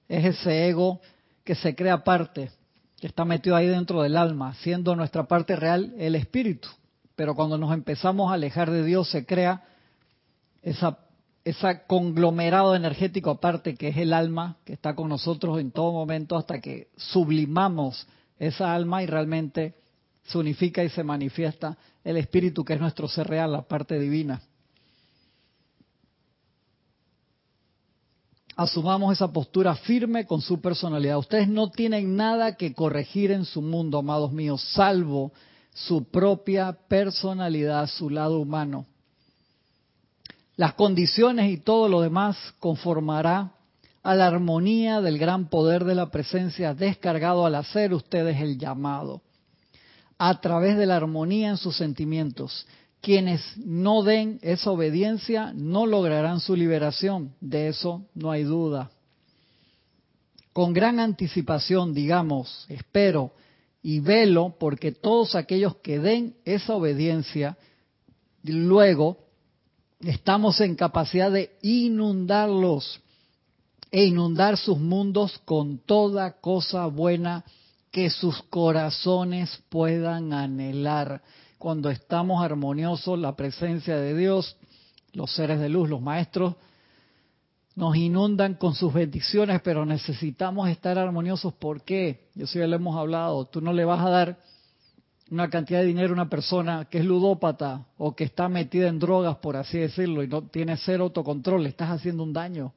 es ese ego que se crea parte, que está metido ahí dentro del alma, siendo nuestra parte real el espíritu. Pero cuando nos empezamos a alejar de Dios se crea esa, esa conglomerado energético aparte que es el alma, que está con nosotros en todo momento hasta que sublimamos esa alma y realmente se unifica y se manifiesta el espíritu que es nuestro ser real, la parte divina. Asumamos esa postura firme con su personalidad. Ustedes no tienen nada que corregir en su mundo, amados míos, salvo su propia personalidad, su lado humano. Las condiciones y todo lo demás conformará a la armonía del gran poder de la presencia descargado al hacer ustedes el llamado. A través de la armonía en sus sentimientos, quienes no den esa obediencia no lograrán su liberación, de eso no hay duda. Con gran anticipación, digamos, espero, y velo porque todos aquellos que den esa obediencia, luego estamos en capacidad de inundarlos e inundar sus mundos con toda cosa buena que sus corazones puedan anhelar. Cuando estamos armoniosos, la presencia de Dios, los seres de luz, los maestros, nos inundan con sus bendiciones, pero necesitamos estar armoniosos. ¿Por qué? Eso ya lo hemos hablado. Tú no le vas a dar una cantidad de dinero a una persona que es ludópata o que está metida en drogas, por así decirlo, y no tiene cero autocontrol, le estás haciendo un daño.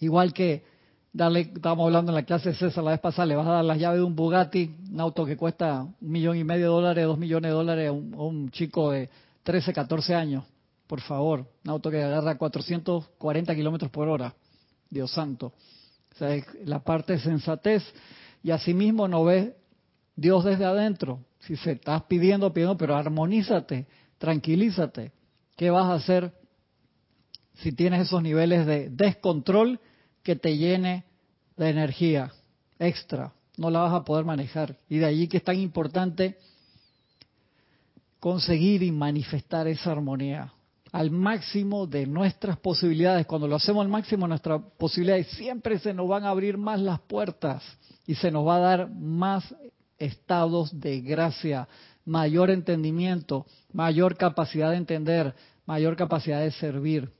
Igual que darle, estábamos hablando en la clase de César la vez pasada, le vas a dar las llaves de un Bugatti, un auto que cuesta un millón y medio de dólares, dos millones de dólares a un, a un chico de 13, 14 años por favor, un auto que agarra 440 kilómetros por hora, Dios santo. O sea, la parte de sensatez y asimismo no ves Dios desde adentro. Si se estás pidiendo, pidiendo, pero armonízate, tranquilízate. ¿Qué vas a hacer si tienes esos niveles de descontrol que te llene de energía extra? No la vas a poder manejar. Y de allí que es tan importante conseguir y manifestar esa armonía al máximo de nuestras posibilidades. Cuando lo hacemos al máximo de nuestras posibilidades, siempre se nos van a abrir más las puertas y se nos va a dar más estados de gracia, mayor entendimiento, mayor capacidad de entender, mayor capacidad de servir.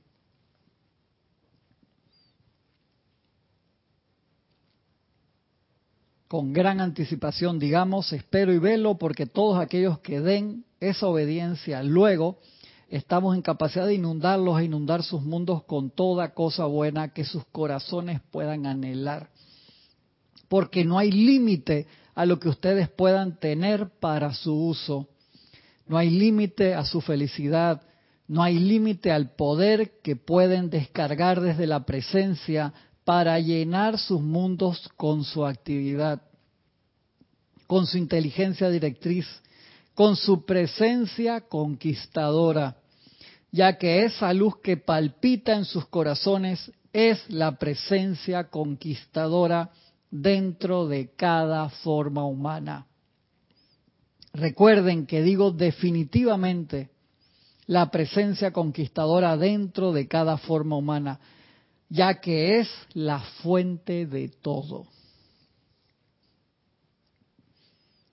Con gran anticipación, digamos, espero y velo porque todos aquellos que den esa obediencia luego estamos en capacidad de inundarlos e inundar sus mundos con toda cosa buena que sus corazones puedan anhelar. Porque no hay límite a lo que ustedes puedan tener para su uso. No hay límite a su felicidad. No hay límite al poder que pueden descargar desde la presencia para llenar sus mundos con su actividad, con su inteligencia directriz, con su presencia conquistadora ya que esa luz que palpita en sus corazones es la presencia conquistadora dentro de cada forma humana. Recuerden que digo definitivamente la presencia conquistadora dentro de cada forma humana. Ya que es la fuente de todo.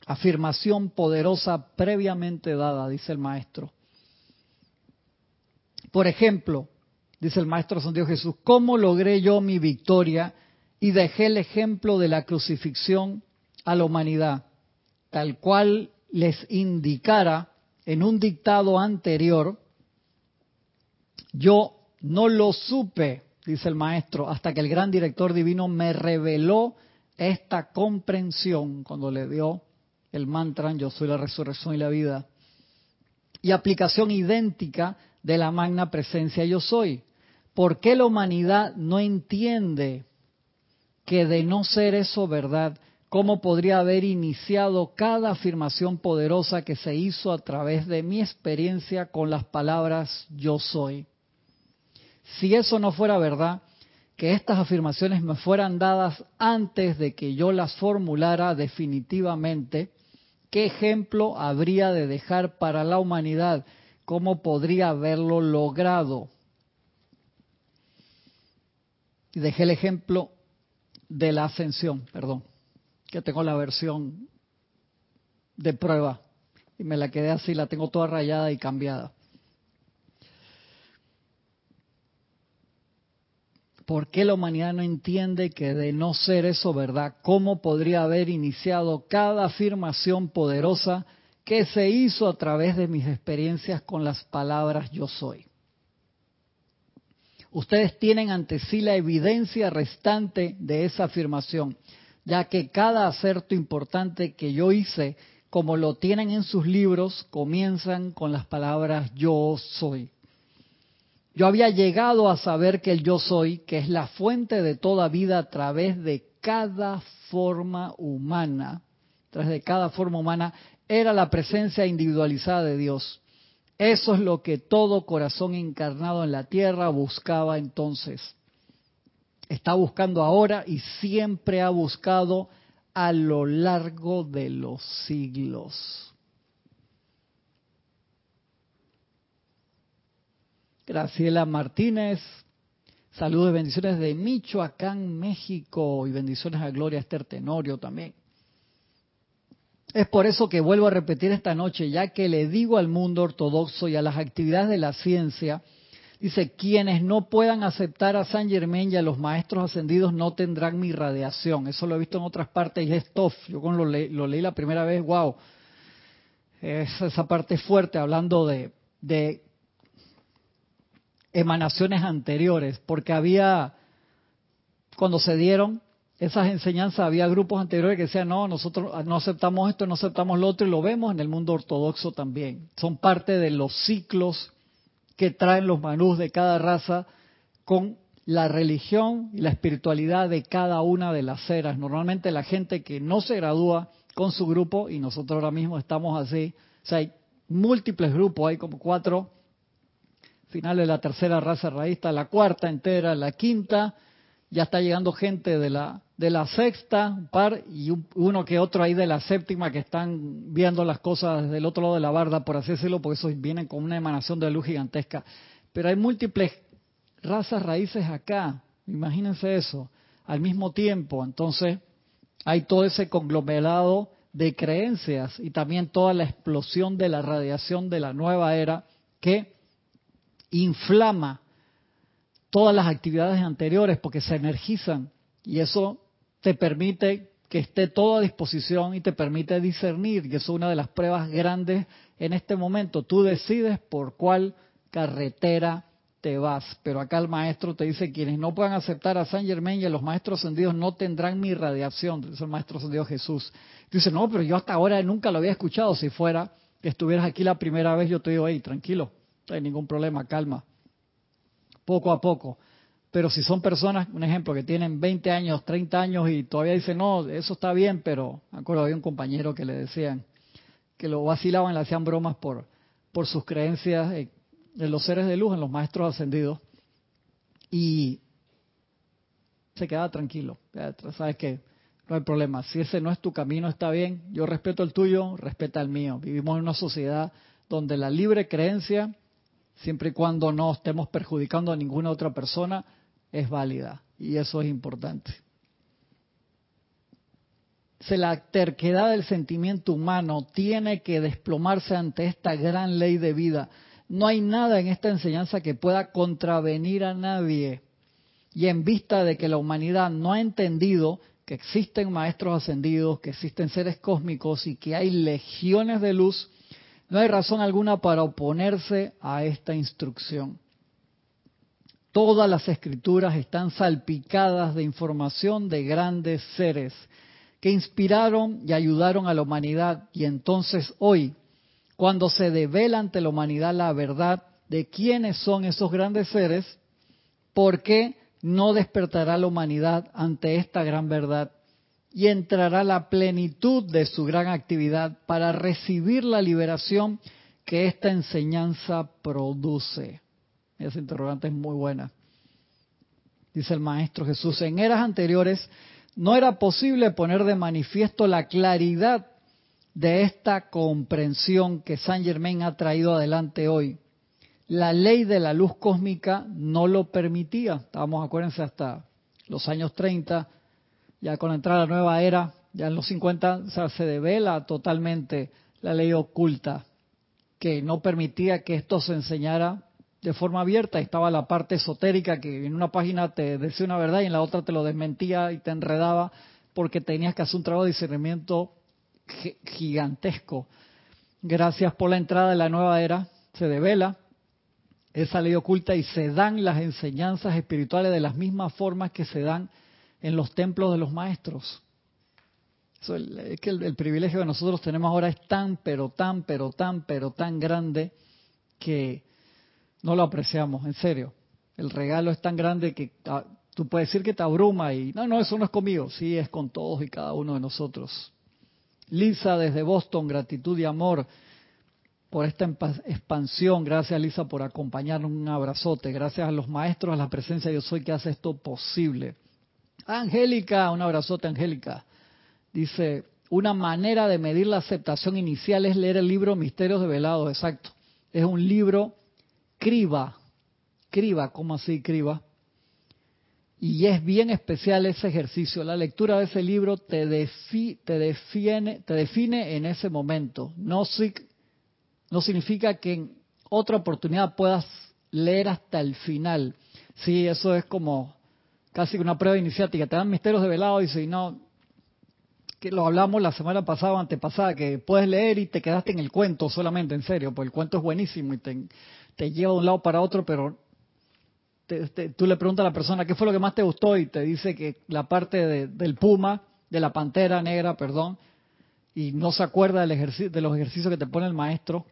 Afirmación poderosa previamente dada, dice el maestro. Por ejemplo, dice el maestro San Dios Jesús, ¿cómo logré yo mi victoria y dejé el ejemplo de la crucifixión a la humanidad, tal cual les indicara en un dictado anterior? Yo no lo supe, dice el maestro, hasta que el gran director divino me reveló esta comprensión cuando le dio el mantra Yo soy la resurrección y la vida. Y aplicación idéntica de la magna presencia yo soy. ¿Por qué la humanidad no entiende que de no ser eso verdad, cómo podría haber iniciado cada afirmación poderosa que se hizo a través de mi experiencia con las palabras yo soy? Si eso no fuera verdad, que estas afirmaciones me fueran dadas antes de que yo las formulara definitivamente, ¿qué ejemplo habría de dejar para la humanidad? ¿Cómo podría haberlo logrado? Y dejé el ejemplo de la ascensión, perdón, que tengo la versión de prueba y me la quedé así, la tengo toda rayada y cambiada. ¿Por qué la humanidad no entiende que de no ser eso verdad, cómo podría haber iniciado cada afirmación poderosa que se hizo a través de mis experiencias con las palabras yo soy? Ustedes tienen ante sí la evidencia restante de esa afirmación, ya que cada acerto importante que yo hice, como lo tienen en sus libros, comienzan con las palabras yo soy. Yo había llegado a saber que el yo soy, que es la fuente de toda vida a través de cada forma humana, a través de cada forma humana, era la presencia individualizada de Dios. Eso es lo que todo corazón encarnado en la tierra buscaba entonces. Está buscando ahora y siempre ha buscado a lo largo de los siglos. Graciela Martínez, saludos y bendiciones de Michoacán, México, y bendiciones a Gloria Esther Tenorio también. Es por eso que vuelvo a repetir esta noche, ya que le digo al mundo ortodoxo y a las actividades de la ciencia, dice, quienes no puedan aceptar a San Germain y a los maestros ascendidos no tendrán mi radiación. Eso lo he visto en otras partes y es tough. Yo cuando lo, leí la primera vez, wow, es esa parte fuerte hablando de emanaciones anteriores, porque había, cuando se dieron esas enseñanzas, había grupos anteriores que decían, no, nosotros no aceptamos esto, no aceptamos lo otro, y lo vemos en el mundo ortodoxo también. Son parte de los ciclos que traen los manús de cada raza con la religión y la espiritualidad de cada una de las eras. Normalmente la gente que no se gradúa con su grupo, y nosotros ahora mismo estamos así, o sea, hay múltiples grupos, hay como cuatro final de la tercera raza raísta, la cuarta entera, la quinta, ya está llegando gente de la de la sexta, un par y uno que otro ahí de la séptima que están viendo las cosas desde el otro lado de la barda, por así decirlo, porque esos vienen con una emanación de luz gigantesca. Pero hay múltiples razas raíces acá, imagínense eso, al mismo tiempo. Entonces, hay todo ese conglomerado de creencias y también toda la explosión de la radiación de la nueva era que inflama todas las actividades anteriores porque se energizan y eso te permite que esté todo a disposición y te permite discernir y eso es una de las pruebas grandes en este momento. Tú decides por cuál carretera te vas, pero acá el maestro te dice quienes no puedan aceptar a San Germain y a los maestros ascendidos no tendrán mi radiación, es el maestro ascendido Jesús. Dice, no, pero yo hasta ahora nunca lo había escuchado, si fuera que estuvieras aquí la primera vez yo te digo, hey, tranquilo, no hay ningún problema, calma. Poco a poco. Pero si son personas, un ejemplo, que tienen 20 años, 30 años y todavía dicen, no, eso está bien, pero me acuerdo, había un compañero que le decían, que lo vacilaban, le hacían bromas por, por sus creencias en, los seres de luz, en los maestros ascendidos. Y se quedaba tranquilo. Sabes que no hay problema. Si ese no es tu camino, está bien. Yo respeto el tuyo, respeta el mío. Vivimos en una sociedad donde la libre creencia siempre y cuando no estemos perjudicando a ninguna otra persona, es válida y eso es importante. La terquedad del sentimiento humano tiene que desplomarse ante esta gran ley de vida. No hay nada en esta enseñanza que pueda contravenir a nadie. Y en vista de que la humanidad no ha entendido que existen maestros ascendidos, que existen seres cósmicos y que hay legiones de luz, no hay razón alguna para oponerse a esta instrucción. Todas las escrituras están salpicadas de información de grandes seres que inspiraron y ayudaron a la humanidad y entonces hoy, cuando se devela ante la humanidad la verdad de quiénes son esos grandes seres, ¿por qué no despertará la humanidad ante esta gran verdad y entrará la plenitud de su gran actividad para recibir la liberación que esta enseñanza produce? Esa interrogante es muy buena. Dice el Maestro Jesús, en eras anteriores no era posible poner de manifiesto la claridad de esta comprensión que Saint Germain ha traído adelante hoy. La ley de la luz cósmica no lo permitía. Estábamos, acuérdense, hasta los años 30, ya con la entrada a la nueva era, ya en los 50, o sea, se devela totalmente la ley oculta que no permitía que esto se enseñara de forma abierta. Estaba la parte esotérica que en una página te decía una verdad y en la otra te lo desmentía y te enredaba porque tenías que hacer un trabajo de discernimiento gigantesco. Gracias por la entrada de la nueva era, se devela esa ley oculta y se dan las enseñanzas espirituales de las mismas formas que se dan en los templos de los maestros. es que el privilegio que nosotros tenemos ahora es tan, pero tan, pero tan, pero tan grande que no lo apreciamos, en serio. El regalo es tan grande que ah, tú puedes decir que te abruma y no, no, eso no es conmigo, sí, es con todos y cada uno de nosotros. Lisa desde Boston, gratitud y amor por esta expansión. Gracias Lisa por acompañarnos, un abrazote. Gracias a los maestros, a la presencia de Dios hoy que hace esto posible. Angélica, un abrazote Angélica. Dice, una manera de medir la aceptación inicial es leer el libro Misterios de Velado, exacto. Es un libro criba, criba, ¿cómo así criba? Y es bien especial ese ejercicio. La lectura de ese libro te, te, define, te define en ese momento. No, no significa que en otra oportunidad puedas leer hasta el final. Sí, eso es como casi una prueba iniciática. Te dan misterios de velado y si no, que lo hablamos la semana pasada o antepasada, que puedes leer y te quedaste en el cuento solamente, en serio, porque el cuento es buenísimo y te, te lleva de un lado para otro, pero tú le preguntas a la persona qué fue lo que más te gustó y te dice que la parte del puma, de la pantera negra, perdón, y no se acuerda del ejercicio, de los ejercicios que te pone el maestro,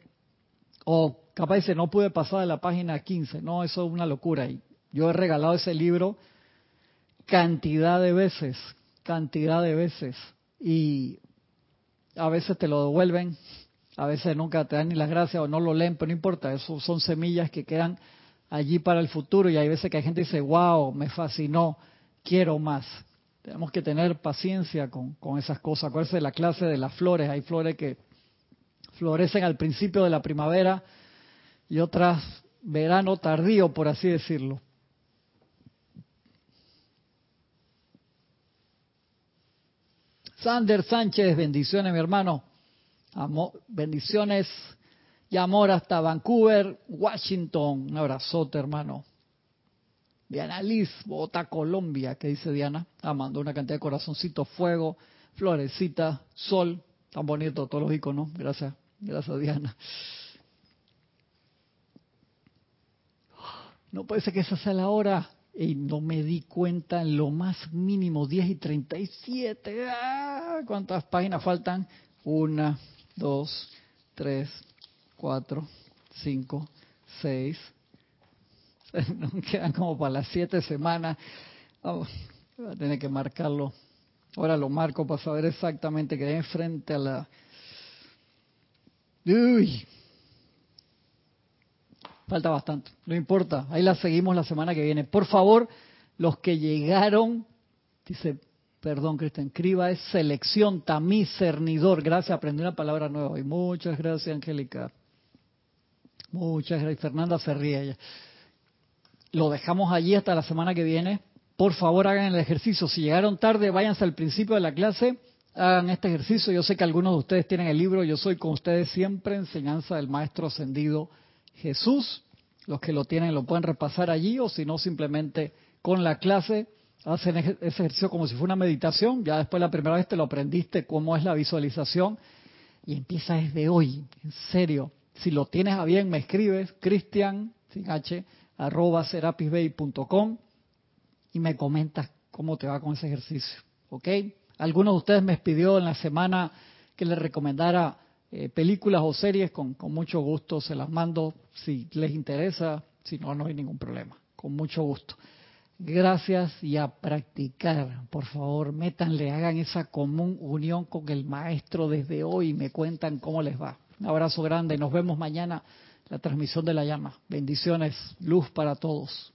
o capaz dice, no pude pasar de la página 15, no, eso es una locura. Y yo he regalado ese libro cantidad de veces, cantidad de veces, y a veces te lo devuelven a veces nunca te dan ni las gracias o no lo leen, pero no importa, eso son semillas que quedan allí para el futuro y hay veces que hay gente dice, wow, me fascinó, quiero más. Tenemos que tener paciencia con, con esas cosas. Acuérdense de la clase de las flores, hay flores que florecen al principio de la primavera y otras verano tardío, por así decirlo. Sander Sánchez, bendiciones mi hermano bendiciones y amor hasta Vancouver, Washington. Un abrazote, hermano. Diana Liz, Bogotá, Colombia. ¿Qué dice Diana? Ah, mandó una cantidad de corazoncitos, fuego, florecita, sol. Tan bonito todos los iconos. Gracias, gracias Diana. No puede ser que esa sea la hora. Y no me di cuenta en lo más mínimo, 10 y 37. ¡Ah! ¿Cuántas páginas faltan? Una, dos, tres, cuatro, cinco, seis. Quedan como para las siete semanas. voy a tener que marcarlo. Ahora lo marco para saber exactamente que frente a la... Uy. Falta bastante. No importa. Ahí la seguimos la semana que viene. Por favor, los que llegaron, dice Perdón, Cristian. Criba es selección, tamiz, cernidor. Gracias, aprendí una palabra nueva. Y muchas gracias, Angélica. Muchas gracias. Fernanda se lo dejamos allí hasta la semana que viene. Por favor, hagan el ejercicio. Si llegaron tarde, váyanse al principio de la clase, hagan este ejercicio. Yo sé que algunos de ustedes tienen el libro. Yo soy con ustedes siempre, enseñanza del Maestro Ascendido Jesús. Los que lo tienen lo pueden repasar allí o si no, simplemente con la clase hacen ese ejercicio como si fuera una meditación. Ya después la primera vez te lo aprendiste cómo es la visualización y empieza desde hoy, en serio. Si lo tienes a bien, me escribes, cristian, sin h, arroba serapisbay.com y me comentas cómo te va con ese ejercicio. ¿Ok? Algunos de ustedes me pidió en la semana que les recomendara eh, películas o series, con, con mucho gusto se las mando si les interesa, si no, no hay ningún problema, con mucho gusto. Gracias y a practicar, por favor, métanle, hagan esa común unión con el maestro desde hoy y me cuentan cómo les va. Un abrazo grande nos vemos mañana la transmisión de la llama. Bendiciones, luz para todos.